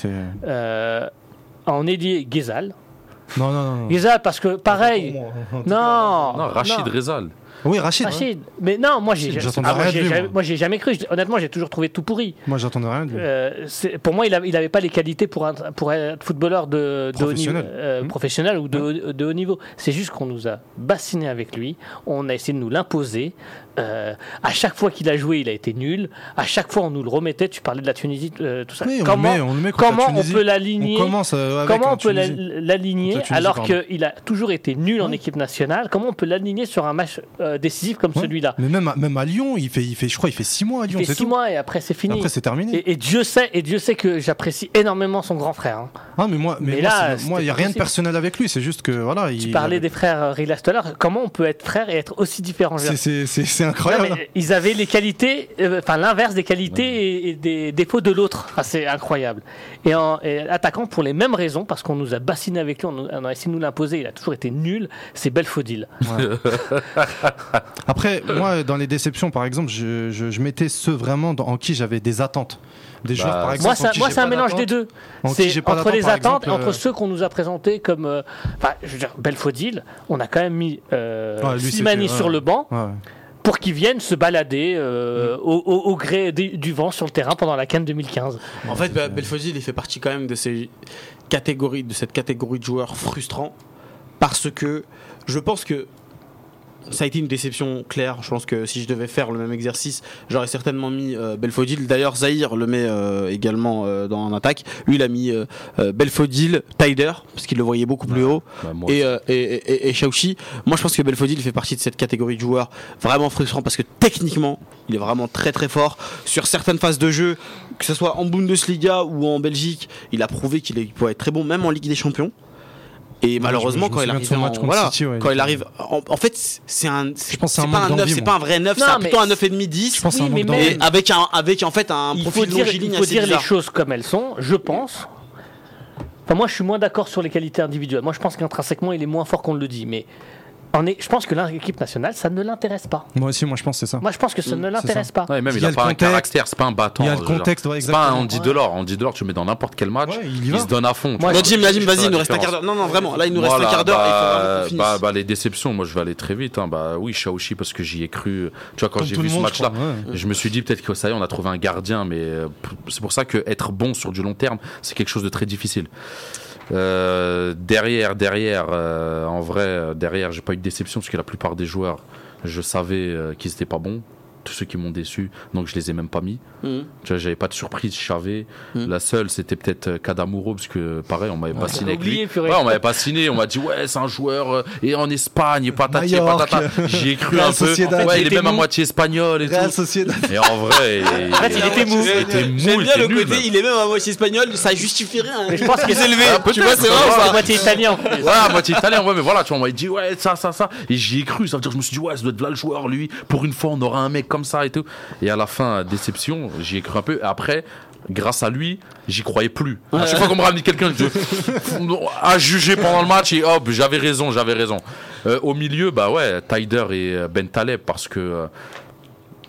Euh, en ailier, Ghezal. Non, non, non. Ghezal, parce que pareil. Non, Non, Rachid. Rezal. Oui, Rachid. Rachid. Mais non, moi j'ai ah, moi, j'ai jamais, moi. cru. Honnêtement, j'ai toujours trouvé tout pourri. Moi, j'attendais rien de lui. Euh, pour moi, il n'avait il pas les qualités pour, un- pour être footballeur de, de haut niveau, Professionnel. euh, Hmm. professionnel ou de, haut- de haut niveau. C'est juste qu'on nous a bassiné avec lui. On a essayé de nous l'imposer. Euh, à chaque fois qu'il a joué, il a été nul. À chaque fois, on nous le remettait. Tu parlais de la Tunisie, euh, tout ça. Oui, on comment le met, on met comment on peut l'aligner euh, Comment en on peut l'aligner la alors qu'il a toujours été nul en équipe nationale? Comment on peut l'aligner sur un match euh, décisif comme celui-là? Mais même à, même à Lyon, il fait, il fait, je crois, il fait 6 mois à Il Lyon, fait c'est six tout. mois et après c'est fini. Après, c'est terminé. Et, et Dieu sait, et Dieu sait que j'apprécie énormément son grand frère. hein. Ah, mais moi, mais là, moi, il n'y a rien de personnel avec lui, c'est juste que voilà. Tu il, parlais des frères Rilas tout à l'heure. Comment on peut être frère et être aussi différent C'est Non, incroyable. mais Ils avaient les qualités, euh, enfin l'inverse des qualités et, et des défauts de l'autre. Enfin, c'est incroyable. Et, en, et attaquant pour les mêmes raisons, parce qu'on nous a bassiné avec lui, on, nous- on a essayé de nous l'imposer, il a toujours été nul, c'est Belfodil. Après, moi, dans les déceptions, par exemple, je, je, je mettais ceux vraiment dans- en qui j'avais des attentes. Des Bah, joueurs, par exemple. Moi, c'est un- mélange des deux. En C'est entre d'attente, les attentes exemple, et entre euh, ceux qu'on nous a présentés comme. euh, Enfin, je veux dire, Belfodil, on a quand même mis euh, Ouais, lui, Slimani c'était- ouais. sur le banc Ouais. Pour qu'il vienne se balader euh, Mm. au, au- au gré du vent sur le terrain pendant la Cannes 2015. En fait, bah, Belfodil, il fait partie quand même de ces catégories, de cette catégorie de joueurs frustrants, parce que je pense que ça a été une déception claire. Je pense que si je devais faire le même exercice, j'aurais certainement mis euh, Belfodil. D'ailleurs, Zahir le met euh, également euh, dans en attaque. Lui, il a mis Belfodil, Taider, parce qu'il le voyait beaucoup plus haut. Bah, Et, et, et, et Shaoxi, moi je pense que Belfodil fait partie de cette catégorie de joueurs vraiment frustrant parce que techniquement il est vraiment très très fort sur certaines phases de jeu, que ce soit en Bundesliga ou en Belgique, il a prouvé qu'il pouvait être très bon même en Ligue des Champions. Et malheureusement je quand il arrive en, voilà, City, ouais, quand il arrive en, en fait c'est un Je pense que c'est un pas un 9 d'envie, c'est pas un vrai 9 Non, c'est mais plutôt un 9 et demi 10 Je pense que c'est Oui, un mais et avec un avec en fait un il faut profil dire, longiligne il faut assez dire les bizarre. choses comme elles sont, je pense. Enfin, moi, je suis moins d'accord sur les qualités individuelles. Moi, je pense qu'intrinsèquement, il est moins fort qu'on le dit. Mais on est, je pense que l'équipe nationale, ça ne l'intéresse pas. Moi aussi, moi, je pense que c'est ça. Moi, je pense que ça ne c'est l'intéresse pas. Ouais, même Il il y a, a le pas un contexte. caractère, c'est pas un battant. Il y a le dire. contexte, ouais, C'est pas un exactement. Andy Delors. Andy Delors, tu le mets dans n'importe quel match, Ouais, il se donne à fond. Moi. Bon, Jim, fais vas-y, il nous reste un quart d'heure. Non, non, vraiment, là, il nous reste un quart d'heure et il faut bah, bah, bah, les déceptions, moi je vais aller très vite. hein. Bah oui, Shaoxi parce que j'y ai cru. Tu vois, quand j'ai vu ce match-là, je ouais. me suis dit peut-être que ça y est, on a trouvé un gardien, mais euh, c'est pour ça que être bon sur du long terme, c'est quelque chose de très difficile. Euh, derrière, derrière, euh, en vrai, euh, derrière, j'ai pas eu de déception parce que la plupart des joueurs, je savais qu'ils étaient pas bons. Tous ceux qui m'ont déçu, donc je les ai même pas mis. Mhm. Tu vois, j'avais pas de surprise, je savais. Mhm. La seule, c'était peut-être euh, Kadamuro, parce que pareil, on m'avait pas signé avec oublié, lui. purée. Ouais, on m'avait pas signé, on m'a dit, ouais, c'est un joueur, euh, et en Espagne, patati et Majorque. patata. J'y ai cru Real un peu. Ouais, il il est même à moitié espagnol et Real tout. Sociedad. Et en vrai, En fait, il était mou. Il était mou, J'aime il bien était le nul, côté, il est même à moitié espagnol, ça justifierait un Mais je pense qu'il plus élevé. Ah, tu vois, c'est vrai moitié italien. Ouais, à moitié italien, ouais, mais voilà, tu vois, on m'a dit, ouais, ça, ça, ça. Et j'y ai cru, ça veut dire, je me suis dit, ouais, ça doit être là le joueur, lui. Pour une fois, on aura un mec comme ça et tout. Et à la fin, déception, j'y ai cru un peu. Après, grâce à lui, j'y croyais plus. À chaque fois qu'on me ramenait quelqu'un je- à juger pendant le match, et hop, j'avais raison, j'avais raison. Euh, au milieu, bah ouais, Tyder et euh, Ben Taleb, parce que. euh,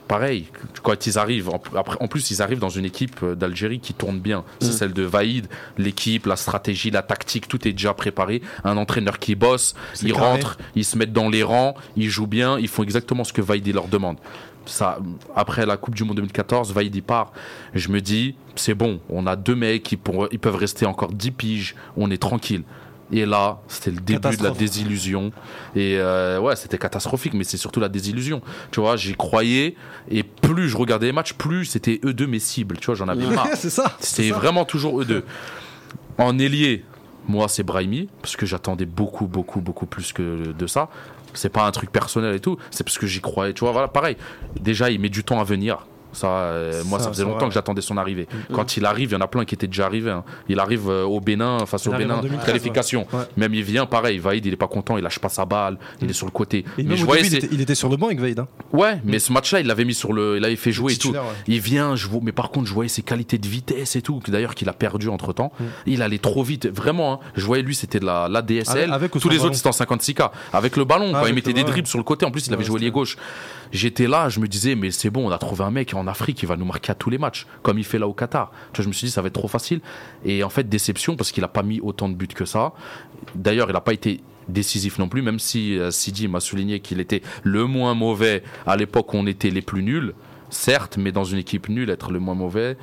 pareil, quand ils arrivent, en, plus ils arrivent dans une équipe euh, d'Algérie qui tourne bien. C'est Mm. celle de Vaïd, l'équipe, la stratégie, la tactique, tout est déjà préparé. Un entraîneur qui bosse, ils carré. rentrent, ils se mettent dans les rangs, ils jouent bien, ils font exactement ce que Vaïd leur demande. Ça, après la Coupe du Monde 2014, Vaïd y part. Je me dis, c'est bon, on a deux mecs pour- ils peuvent rester encore 10 piges, on est tranquille. Et là, c'était le début de la désillusion. Et euh, ouais, c'était catastrophique, mais c'est surtout la désillusion. Tu vois, j'y croyais, et plus je regardais les matchs, plus c'était eux deux mes cibles. Tu vois, j'en avais marre. c'est ça. C'est vraiment toujours eux deux. En ailier, moi, c'est Brahimi, parce que j'attendais beaucoup, beaucoup, beaucoup plus que de ça. C'est pas un truc personnel et tout, c'est parce que j'y croyais. Tu vois, voilà, pareil. Déjà, il met du temps à venir. Ça, euh, moi, Ça, ça faisait longtemps vrai. que j'attendais son arrivée. Quand il arrive, il y en a plein qui étaient déjà arrivés. hein. Il arrive euh, au Bénin, face Il au Bénin, 2013, qualification. ouais. Ouais. Même il vient, pareil, Vaïd, il est pas content, il lâche pas sa balle, il est sur le côté. Et Mais je voyais, début, il était, il était sur le banc avec Vaïd. hein. Ouais, mais ce match-là, il l'avait mis sur le, il avait fait jouer et tout. Ouais. Il vient, je vois, mais par contre, je voyais ses qualités de vitesse et tout, d'ailleurs qu'il a perdu entre temps. Mm. Il allait trop vite, vraiment. hein. Je voyais lui, c'était de la l'ADSL. Avec- avec ou Tous les ballon autres, c'était en 56K. Avec le ballon, quand avec il mettait des dribbles sur le côté. En plus, il avait joué lié gauche. J'étais là, je me disais, mais c'est bon, on a trouvé un mec en Afrique qui va nous marquer à tous les matchs, comme il fait là au Qatar. Tu vois, je me suis dit, ça va être trop facile. Et en fait, déception parce qu'il a pas mis autant de buts que ça. D'ailleurs, il n'a pas été décisif non plus, même si euh, Sidi m'a souligné qu'il était le moins mauvais à l'époque où on était les plus nuls. Certes, mais dans une équipe nulle, être le moins mauvais,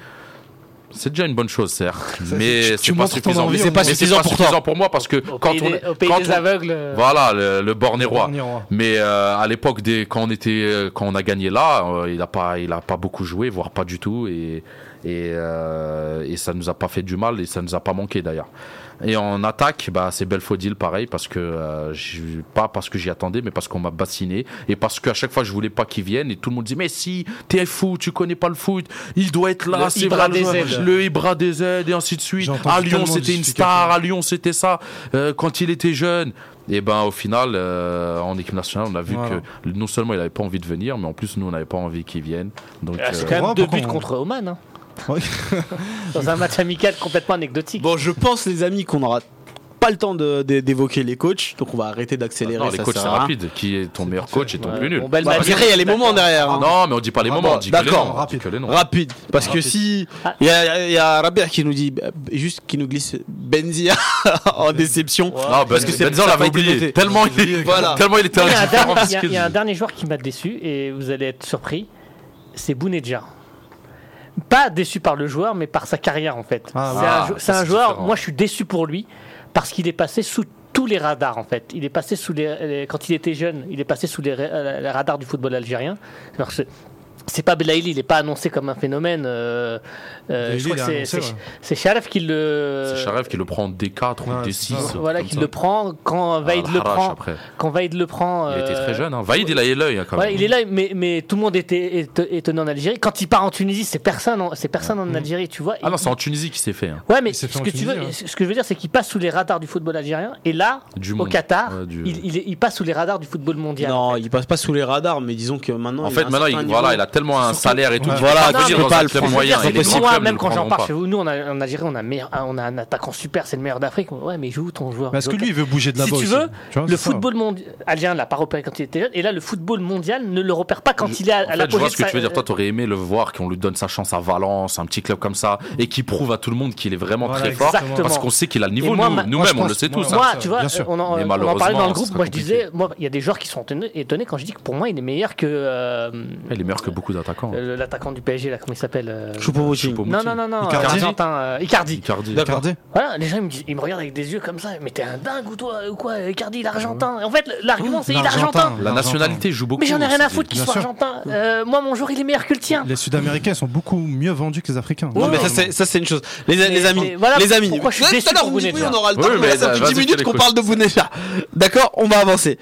c'est déjà une bonne chose, certes. Mais tu- c'est pas suffisant. envie, Mais c'est pas suffisant pour toi. suffisant pour moi parce que Au quand pays, on, des, au pays quand des on- aveugles. euh, voilà, le, le borné roi. Dernier roi. Mais euh, à l'époque, des, quand on était, euh, quand on a gagné là, euh, il a pas, il a pas beaucoup joué, voire pas du tout, et et, euh, et ça nous a pas fait du mal et ça nous a pas manqué d'ailleurs. Et en attaque, bah c'est Belfodil pareil parce que euh, pas parce que j'y attendais, mais parce qu'on m'a bassiné et parce qu'à chaque fois je voulais pas qu'il vienne et tout le monde dit mais si t'es fou, tu connais pas le foot, il doit être là, Le c'est vrai, le des joueur. aides. le Ibra des aides et ainsi de suite. À Lyon c'était une star, à Lyon c'était ça euh, quand il était jeune. Et ben au final, euh, en équipe nationale, on a vu Voilà. que non seulement il avait pas envie de venir, mais en plus nous on n'avait pas envie qu'il vienne. Donc Ah, C'est euh, quand même deux buts on- contre Oman. hein. Dans un match amical complètement anecdotique. Bon, je pense, les amis, qu'on n'aura pas le temps d'évoquer les coachs, donc on va arrêter d'accélérer. non, les ça coachs c'est rapide. Qui est ton meilleur coach et ton Ouais. plus nul Bon, Belmadi- Bah, il y a les moments derrière. hein. Non, mais on dit pas les Ah moments, bon, on dit que les noms. on rapide. que les noms. Rapide, parce que Rapide. si Ah. il y a, y a Rabert qui nous dit euh, juste qui nous glisse Benzia en déception. Non, Parce que c'est- Benzia, on l'avait oublié. Tellement il, Voilà. tellement il était Il y, a un dernier, y y a un joueur qui m'a déçu et vous allez être surpris. C'est Bounedja. Pas déçu par le joueur, mais par sa carrière en fait. Ah, c'est un, c'est joueur. différent. Moi, je suis déçu pour lui parce qu'il est passé sous tous les radars en fait. Il est passé sous les, les- quand il était jeune, il est passé sous les, euh, les radars du football algérien. Alors, c'est- c'est pas Belaïli, il n'est pas annoncé comme un phénomène. euh, euh, Belaïli, je crois il que est c'est- Sharaf qui le. C'est Charev qui le prend en D4 ou Ouais, D6. c'est ça. Voilà, qui le prend quand Vaïd Ah, le Harash prend. après. Quand Vaïd le prend. Il était euh, très jeune. Hein. Vaïd, il a l'œil hein, quand Ouais, même. il est là, mais, mais tout le monde était éto- étonné en Algérie. Quand il part en Tunisie, c'est personne, en- c'est personne en Algérie, tu vois. Ah non, c'est en Tunisie qu'il s'est fait. hein. Ouais, mais ce fait en que, tu veux, ce que je veux dire, c'est qu'il passe sous les radars du football algérien. Et là, Du au monde. Qatar, du- il, il est- il passe sous les radars du football mondial. Non, il passe pas sous les radars, mais disons que maintenant. En fait, maintenant, voilà, il a tellement un salaire et tout. Voilà, pas tu venir peux pas le prendre. moyen. Moi, même quand j'en parle chez vous, nous, on a, en Algérie, on a, meilleur- on a un attaquant super, c'est le meilleur d'Afrique. Ouais, mais joue ton joueur. Est-ce que lui, il veut bouger de si là-bas tu veux, le football mondial algérien ne l'a pas repéré quand il était jeune. Et là, le football mondial ne le repère pas quand Je- il est à, fait, je vois de ce que tu veux dire. Toi, t'aurais aimé le voir qu'on lui donne sa chance à Valence, un petit club comme ça, et qui prouve à tout le monde qu'il est vraiment très fort. Parce qu'on sait qu'il a le niveau. Nous-mêmes, je on le sait tous. moi, hein. Tu vois, on en, parlait dans le groupe. Moi, je disais, moi, il y a des joueurs qui sont étonnés, quand je dis que pour moi, il est meilleur que euh, Il est meilleur que beaucoup d'attaquants. euh, l'attaquant du PSG, là, comment il s'appelle euh, Choupo-Moting. Non, non, non, non, Icardi. euh, Argentin, euh, Icardi. Icardi. Icardi Voilà, les gens ils me, disent- ils me regardent avec des yeux comme ça. Mais t'es un dingue ou toi ou quoi Icardi, l'argentin? En fait, l'argument c'est il argentin. La nationalité joue beaucoup. Mais j'en ai rien à foutre qu'il soit sûr. argentin. Euh, moi, mon joueur, il est meilleur que le tien. Les Sud-Américains sont beaucoup mieux vendus que les Africains. Non, mais ça, c'est- ça, c'est une chose. Les, amis, les amis. pourquoi je suis Tout à déçu l'heure, on aura le temps. Ça fait vas-y, 10 minutes qu'on parle de Bounedjah. D'accord, on va avancer.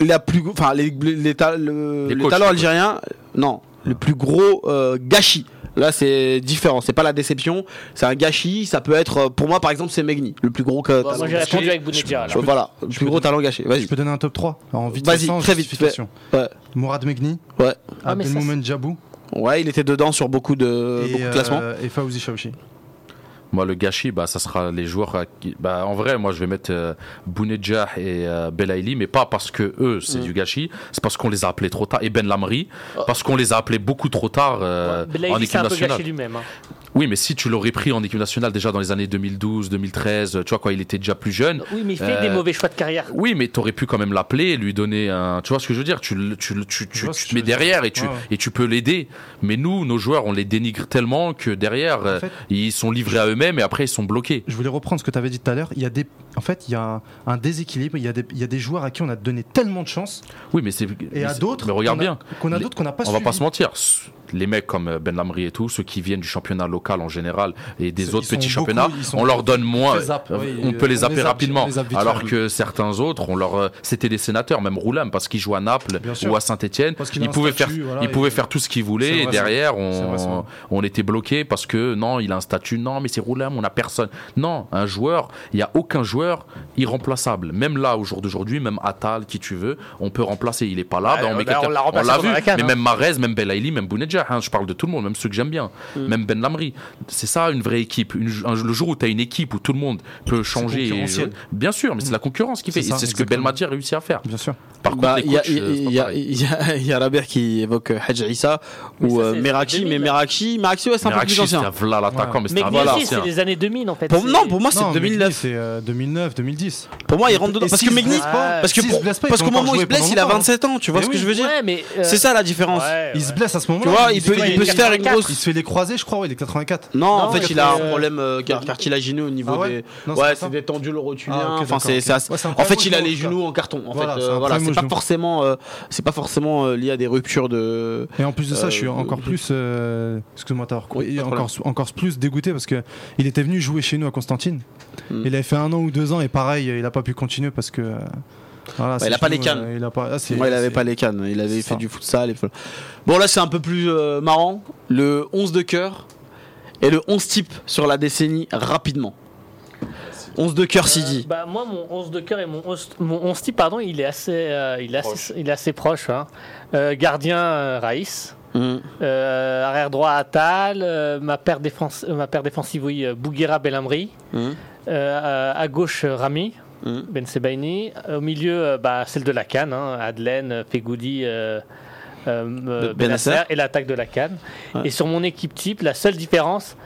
La plus, enfin, les, les, les ta- le, Les les coachs, talents les algériens, non, le plus gros euh, gâchis. Là, c'est différent. C'est pas la déception. C'est un gâchis. Ça peut être, euh, pour moi, par exemple, c'est Megni, le plus gros que. Bon, moi, j'ai répondu avec Bounedjah. Voilà, le plus gros talent gâché. Je Vas-y. peux donner un top 3 en vite Vas-y, très vite. Ouais. Mourad Megni, Ouais. Ah, Abdelmoumen Djabou Ouais, il était dedans sur beaucoup de, et, beaucoup de classements. euh, et Fawzi Chaouchi. Moi, le gâchis, bah, ça sera les joueurs. à qui- Bah, en vrai, moi, je vais mettre euh, Bounedjah et euh, Belaïli, mais pas parce que eux, c'est du gâchis. C'est parce qu'on les a appelés trop tard. Et Ben Lamri, parce qu'on les a appelés beaucoup trop tard euh, Belaïli, en c'est équipe nationale. lui-même. hein. Oui, mais si tu l'aurais pris en équipe nationale déjà dans les années 2012, 2013, tu vois, quand il était déjà plus jeune. Oui, mais il fait Euh, des mauvais choix de carrière. Oui, mais t'aurais pu quand même l'appeler, lui donner un. Tu vois ce que je veux dire? Tu, le- tu, le- tu, tu, tu te mets tu derrière et tu, Ouais, ouais. et tu peux l'aider. Mais nous, nos joueurs, on les dénigre tellement que derrière, euh, fait- ils sont livrés à eux-mêmes et après ils sont bloqués. Je voulais reprendre ce que tu avais dit tout à l'heure. Il y a des, en fait, il y a un, un déséquilibre. Il y, a des, il y a des joueurs à qui on a donné tellement de chance Oui, mais c'est. et mais à d'autres Mais regarde qu'on a- bien. qu'on a d'autres qu'on n'a pas On va pas se mentir. Les mecs comme euh, Ben Lamri et tout, ceux qui viennent du championnat local en général et des Ils autres petits championnats, ils on leur donne moins. euh, oui, on peut les zapper zappe- rapidement. les Alors que certains autres, on leur, euh, c'était des sénateurs, même Roulam, parce qu'il joue à Naples ou à Saint-Etienne. Il un pouvait statut, faire, voilà, il pouvait et- faire tout ce qu'il C'est voulait. et derrière, on, vrai. on était bloqué parce que non, il a un statut. Non, mais c'est Roulam, on a personne. Non, un joueur, il y a aucun joueur irremplaçable. Même là, au jour d'aujourd'hui, même Atal, qui tu veux, on peut remplacer. Il est pas là, Ouais, ben, on on met l'a- on vu. mais hein. même Marez, même Belaïli, même Bounedjah, hein, je parle de tout le monde, même ceux que j'aime bien, Mm. même Ben Lamri. C'est ça une vraie équipe. Une- un- le jour où tu as une équipe où tout le monde peut changer, et jouer- bien sûr, mais c'est la concurrence qui fait. C'est c'est ce que exactement. Belmadi a réussi à faire. Bien sûr. Par contre, Bah, les il y a, coachs, euh, c'est il y a- y a- Rabert qui évoque euh, Issa Mais ou euh, c'est Meraki, 2000, mais. Meraki, Meraki ouais, c'est un peu plus ancien. voilà l'attaquant, mais un voilà, c'est les années 2000 en fait. Pour, c'est- non, pour moi c'est Non, Megni, 2009. C'est euh, 2009, 2010. Pour moi, il rentre dedans. Et Parce que Megni, parce que parce qu'au moment où il se blesse, il a longtemps, hein. 27 ans. Tu vois ce que je veux dire euh, C'est ça la différence. Il se blesse à ce moment-là. Vois, il peut, il se faire une 84. grosse. Il se fait les croisés, je crois, ouais, les 84. Non, en fait, il il a un euh, problème euh, car- cartilagineux au niveau Ah ouais des. Ouais, c'est. Ah, enfin, Ouais, c'est un En fait, il a les genou, genoux en carton. En Voilà, fait, c'est euh, voilà, problème c'est pas forcément, euh, c'est pas forcément euh, lié à des ruptures de. Et en plus de ça, Euh, je suis encore plus, euh, excuse-moi, t'as encore, encore plus dégoûté parce que il était venu jouer chez nous à Constantine. Mm. Il avait fait un an ou deux ans et pareil, il a pas pu continuer parce que. Euh, voilà, c'est il a pas les cannes. euh, il a pas. ah, Ouais, il avait pas les cannes. Il avait fait ça. du futsal. Et... Bon, là, c'est un peu plus euh, marrant. Le 11 de cœur et le 11 type sur la décennie rapidement. 11 de cœur, Euh, Sidi. bah, moi, mon 11 de cœur et mon 11, mon 11 type, pardon, il est assez, euh, il est assez, il est assez proche. hein. Euh, gardien, euh, Raïs. Mm. Euh, arrière droit, Atal. Euh, ma, paire défense, euh, ma paire défensive, oui, euh, Bouguera Belhamri. Mm. Euh, euh, à gauche, euh, Rami. Mm. Ben Sebaini. Au milieu, euh, bah, celle de la Cannes, hein, Adelaine, Fegoudi, euh, euh, euh, Benasser. Et l'attaque de la Cannes. Ouais. Et sur mon équipe type, la seule différence,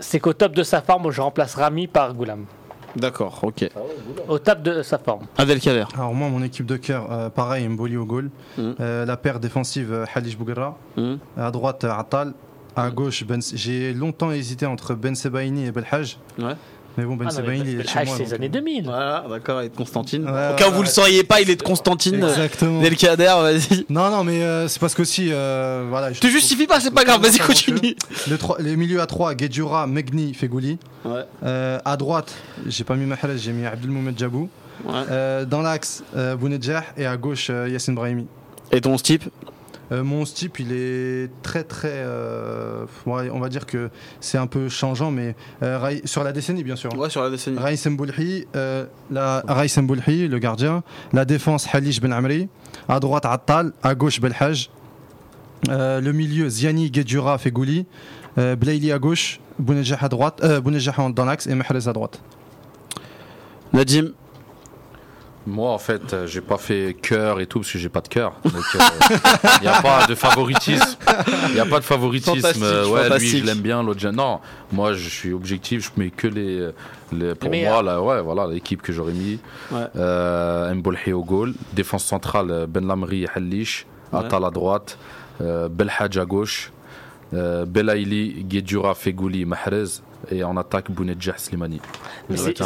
c'est qu'au top de sa forme, je remplace Rami par Goulam. D'accord, ok. Au top de sa forme. Abdelkader. Alors moi, mon équipe de cœur, euh, pareil, Mboli au goal. Mm. Euh, la paire défensive, euh, Halish Bouguera. Mm. À droite, Atal. À gauche, ben, j'ai longtemps hésité entre Ben Sebaini et Belhaj. Ouais. Mais bon, Ben Ah non, il est chez moi. c'est les années euh, 2000. Voilà, d'accord, avec Constantine. Ouais, Au ouais, cas où vous le sauriez pas, il est de Constantine. Exactement. Delcader, vas-y. Non, non, mais euh, c'est parce qu'aussi. Euh, voilà, je Te justifie pas, c'est pas grave, vas-y, continue. Le trois- les milieux à 3, Guedjura, Megni, Fegouli. Ouais. Euh, à droite, j'ai pas mis Mahrez, j'ai mis Abdelmoumed Jabou. Ouais. Euh, dans l'axe, euh, Bounedjah. Et à gauche, euh, Yassine Brahimi. Et ton type? Euh, mon type, il est très très. euh, on va dire que c'est un peu changeant, mais euh, sur la décennie, bien sûr. Ouais, sur la décennie. Raïs Mboulhi, euh, la Raïs Mboulhi, le gardien. La défense, Halish Ben Amri. À droite, Attal. À gauche, Belhaj. Euh, le milieu, Ziani, Guedjura, Fegouli. Euh, Blaili à gauche. Bounedjah à droite. Euh, dans l'axe et Mahrez à droite. Nadim. Moi, en fait, euh, j'ai pas fait cœur et tout parce que j'ai pas de cœur. Il n'y a pas de favoritisme. Il n'y a pas de favoritisme. Fantastique, Euh, ouais, lui, je l'aime bien, l'autre, non. Moi, je suis objectif. Je mets que les. les- pour Les moi, là, ouais, voilà, l'équipe que j'aurais mis. Ouais. Euh, Mbolhi au goal. Défense centrale, euh, Ben Lamri, Halish. Ouais. Atal à droite. Euh, Belhadj à gauche. Euh, Belaïli, Guedjura, Fegouli, Mahrez. Et en attaque, Bounedjah, Slimani. Mais moi, il y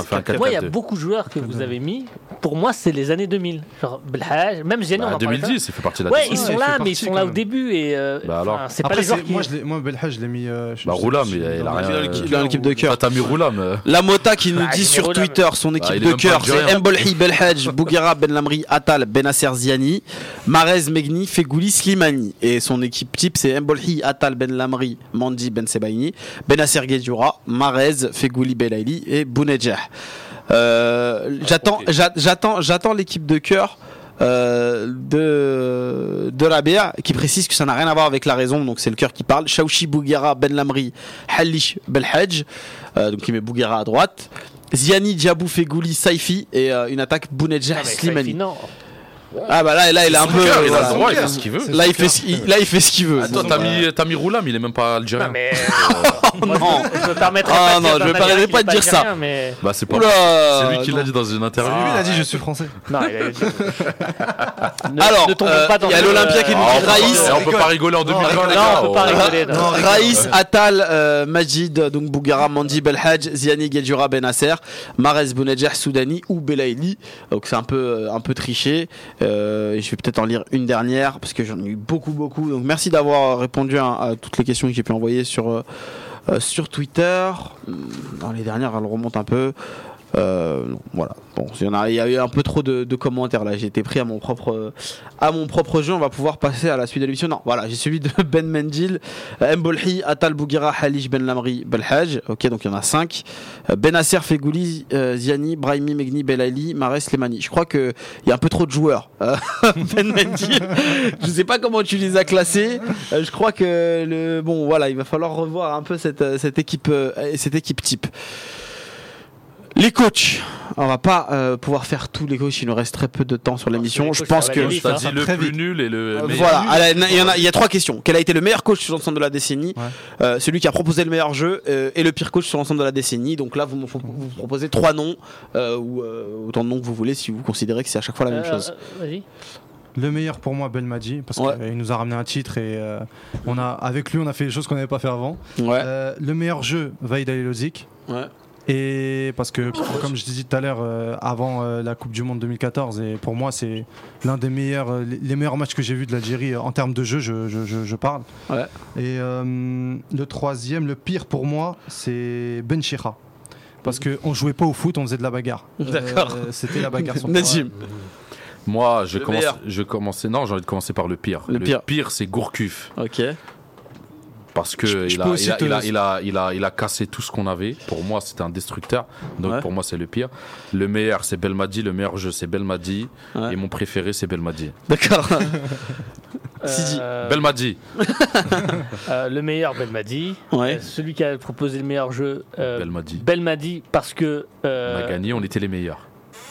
a 4-4-2. beaucoup de joueurs que vous avez mis. Pour moi, c'est les années 2000. Genre Belhaj, même on Bah, en parlait 2010, il fait partie de la Ouais, ils sont là, mais ils sont là au début et euh, Bah alors. c'est pas les joueurs qui. moi, je moi, Belhaj, je l'ai mis. euh, je- Bah, Roulam, il a- il a dans- rien- il a l'équipe l'équipe de cœur. Toi, t'as mis Roulam. euh, La Mota qui nous Bah, dit sur. Twitter son équipe il est de cœur, c'est. Mbolhi, Belhaj, Bouguera, Ben Lamri, Atal, Benasser Ziani, Marez, Megni, Fegouli, Slimani. Et son équipe type, c'est Mbolhi, Atal, Ben Lamri, Mandi, Ben Sebaini, Benasser Guedjura, Marez, Fegouli, Belaili et Bounedjah. Euh, j'attends, j'a- j'attends, j'attends l'équipe de cœur euh, de, de Rabia qui précise que ça n'a rien à voir avec la raison, donc c'est le cœur qui parle. Shaouchi Bouguera Ben Lamri Halish Belhadj, euh, donc il met Bouguera à droite. Ziani Djabou Fegouli Saifi et une attaque Bounedjah Ah, Slimani. Saifi, non. Ah bah là, là il est un peu. cœur, il a le droit, il fait ce qu'il veut. Là il fait ce qu'il- là il fait ce qu'il veut. Attends, t'as euh, mis, t'as mis Roulam, il est même pas algérien. Non, mais. Oh non. Je me permettrai Ah, pas de non, dire je me permettrai pas de dire ça. Mais... Bah, c'est pas. C'est lui qui l'a dit dans une interview. Lui, il a dit je suis français. Non, il a dit. Ne- Alors, euh, il y a l'Olympia qui nous Ah, dit Raïs. on peut pas rigoler en 2020, les Non, gars. on peut pas Oh. rigoler. Raïs, Atal, euh, Majid, donc Bougara, Mandi, Belhadj, Ziani, Gedjura, Benasser, Marez, Bounedjah, Soudani ou Belaïli. Donc c'est un peu, euh, un peu triché. Euh, je vais peut-être en lire une dernière parce que j'en ai eu beaucoup, beaucoup. Donc merci d'avoir répondu à, toutes les questions que j'ai pu envoyer sur, euh, euh, sur Twitter. Dans les dernières, elles remontent un peu. Euh, voilà. Bon, il y a, eu un peu trop de, commentaires là. J'ai été pris à mon propre, à mon propre jeu. On va pouvoir passer à la suite de l'émission. Non, voilà, j'ai celui de Ben Mendil, euh, Mbolhi, Atal Bougira, Halish Ben Lamri, Belhaj. Ok, donc il y en a 5. Benasser, Fegouli, euh, Ziani, Brahimi, Megni, Belaili, Mares, Slemani. Je crois que il y a un peu trop de joueurs. Euh, ben Mendil, je sais pas comment tu les as classés. Euh, je crois que le bon, voilà, il va falloir revoir un peu cette, euh, cette équipe, euh, cette équipe type. Les coachs, on va pas euh, pouvoir faire tous les coachs, il nous reste très peu de temps sur l'émission. les Je pense que hein. dit le plus nul et le euh, meilleur. voilà, Ah, il y, en a, il y a trois questions. Quel a été le meilleur coach sur l'ensemble de la décennie Ouais. Euh, Celui qui a proposé le meilleur jeu euh, et le pire coach sur l'ensemble de la décennie. Donc là, vous me vous proposez trois noms euh, ou euh, autant de noms que vous voulez si vous considérez que c'est à chaque fois la même chose. euh, Vas-y. Le meilleur pour moi, Belmadi, parce Ouais. qu'il nous a ramené un titre et euh, on a, avec lui, on a fait des choses qu'on n'avait pas fait avant. Ouais. Euh, le meilleur jeu, Vaïd Alilozic. Ouais. Et parce que, comme je disais tout à l'heure, euh, avant euh, la Coupe du Monde 2014, et pour moi, c'est l'un des meilleurs, euh, les meilleurs matchs que j'ai vus de l'Algérie en termes de jeu, je, je- je- je parle. Ouais. Et euh, le troisième, le pire pour moi, c'est Ben Chira. Parce qu'on jouait pas au foot, on faisait de la bagarre. D'accord. Euh, C'était la bagarre. sur Nazim. Moi, je Le commence, meilleur. je commençais. Non, j'ai envie de commencer par le pire. Le pire. c'est Gourcuff. Ok. Parce que il, a, il, cassé tout ce qu'on avait. Pour moi, c'était un destructeur. Donc Ouais. pour moi, c'est le pire. Le meilleur, c'est Belmadi. Le meilleur jeu, c'est Belmadi. Ouais. Et mon préféré, c'est Belmadi. D'accord. Euh, Belmadi. euh, le meilleur Belmadi. Ouais. Euh, Celui qui a proposé le meilleur jeu. Belmadi. Belmadi parce que On a gagné, on était les meilleurs.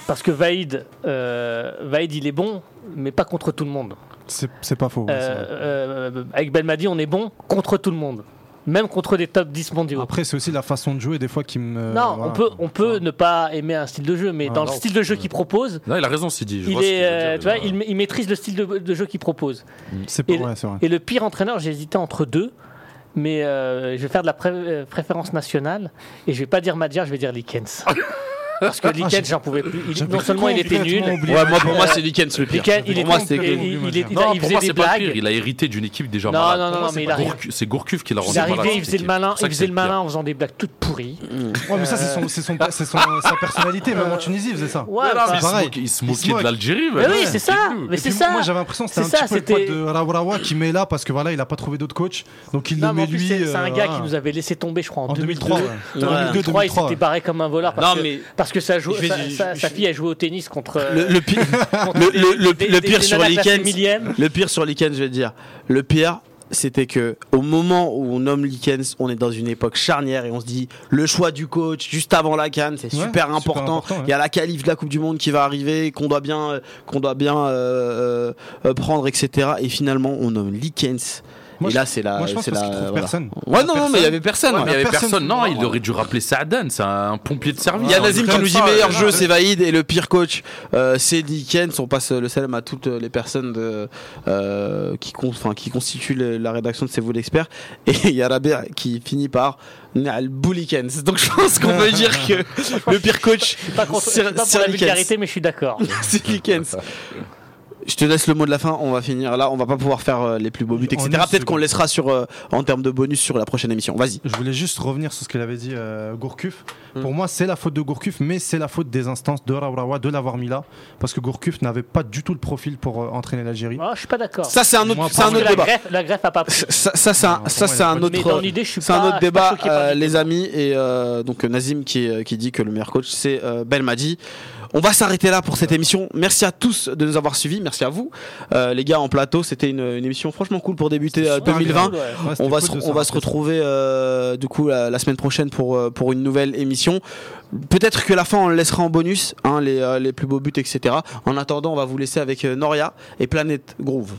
parce que Vaïd Vaïd il est bon mais pas contre tout le monde. C'est c'est pas faux. c'est vrai. Euh, euh, avec Belmadi on est bon contre tout le monde. Même contre des top 10 mondiaux. Après, c'est aussi la façon de jouer des fois qui me. non, voilà. on peut, on peut ne pas aimer un style de jeu, mais Ah, dans le style de jeu qu'il propose, Non, il a raison, Sidi. Je il est, euh, dire. tu vois, il, il maîtrise le style de, de jeu qu'il propose. C'est Et- pas ouais, c'est vrai. Et le pire entraîneur, j'ai hésité entre deux, mais euh, je vais faire de la pré- préférence nationale et je vais pas dire Madjar, je vais dire Likens. Parce que Likens, j'en pouvais plus. Il- non seulement il était nul. Ouais, moi pour moi c'est Likens le pire. Likens, il, Pour est moi, con- c'était il, il- il- il- Non, il pour faisait moi, des c'est pas le pire. blagues. Il a hérité d'une équipe déjà Non, malade. non, non, Pour moi, non, mais c'est il pas arrive- C'est Gourcuff qui l'a rendu Il arrivait, malade, il cette faisait le équipe. malin, C'est ça il que faisait c'est le pire. malin en faisant des blagues toutes pourries. Ouais, mais ça, c'est son, c'est son, c'est son- sa personnalité. Même en Tunisie, il faisait ça. Ouais, Mais non, enfin, mais il se pareil. moquait- il se Il se moquait de l'Algérie. Mais mais oui, c'est ça. Mais Et c'est puis, ça. Moi, j'avais l'impression que c'était un C'est ça, petit peu le pote c'était- de Raourawa qui met là parce que voilà, il a pas trouvé d'autres coachs. Donc il Non, le mais met en plus, lui. c'est c'est un euh, gars voilà. qui nous avait laissé tomber, je crois, en, En 2003. 2003. ouais. Ouais. 2003, il 2003, s'était barré comme un voleur parce Non, que, mais- parce que sa, jou- Je vais- sa, je- sa- je- sa fille a joué au tennis contre. Le, le pire, contre le- des- le- le- des- le des- pire des sur millième. le pire sur Likens, je vais te dire, le pire, c'était que au moment où on nomme Likens, on est dans une époque charnière et on se dit le choix du coach juste avant la Cannes, c'est Ouais, super super important. important, ouais. Il y a la qualif de la Coupe du Monde qui va arriver, qu'on doit bien, euh, qu'on doit bien euh, euh, prendre, etc. Et finalement, on nomme Likens. Moi, et là, c'est la, moi, je pense la. trouve voilà. personne. Ouais, non, non, mais il y avait personne. Il y avait personne personne. Non, il moi. aurait dû rappeler Saadan. C'est un pompier de service. Il y a Ouais, Nazim qui nous dit meilleur jeu c'est Vaïd et le pire coach euh, c'est Dickens. On passe le salam à toutes les personnes de, euh, qui, con- qui constituent le- la rédaction de C'est vous l'expert. Et il y a Rabir qui finit par Boulikens. Donc je pense qu'on peut dire que le pire coach Pas, contre, pour la Likens. vulgarité, mais je suis d'accord. C'est Dickens. Je te laisse le mot de la fin, on va finir là, on va pas pouvoir faire euh, les plus beaux buts, etc. Peut-être qu'on laissera sur, euh, en termes de bonus sur la prochaine émission. Vas-y. Je voulais juste revenir sur ce qu'il avait dit euh, Gourcuff. Hmm. Pour moi, c'est la faute de Gourcuff, mais c'est la faute des instances de Raourawa de l'avoir mis là. Parce que Gourcuff n'avait pas du tout le profil pour euh, entraîner l'Algérie. Ah, je suis pas d'accord. Ça c'est un autre, c'est un autre la débat. greffe, la greffe a pas pris. Ça, ça, c'est un, ça, c'est un autre. C'est un débat, euh, les amis, et euh, donc Nazim qui, qui dit que le meilleur coach c'est euh, Belmadi. On va s'arrêter là pour cette émission. Merci à tous de nous avoir suivis. Merci à vous, euh, les gars en plateau. C'était une, une émission franchement cool pour débuter euh, 2020. Ouais, c'était On va, cool se, de on va se rappeler. retrouver euh, du coup la, la semaine prochaine pour, euh, pour une nouvelle émission. Peut-être que la fin on le laissera en bonus, hein, les, euh, les plus beaux buts, etc. En attendant, on va vous laisser avec euh, Noria et Planète Groove.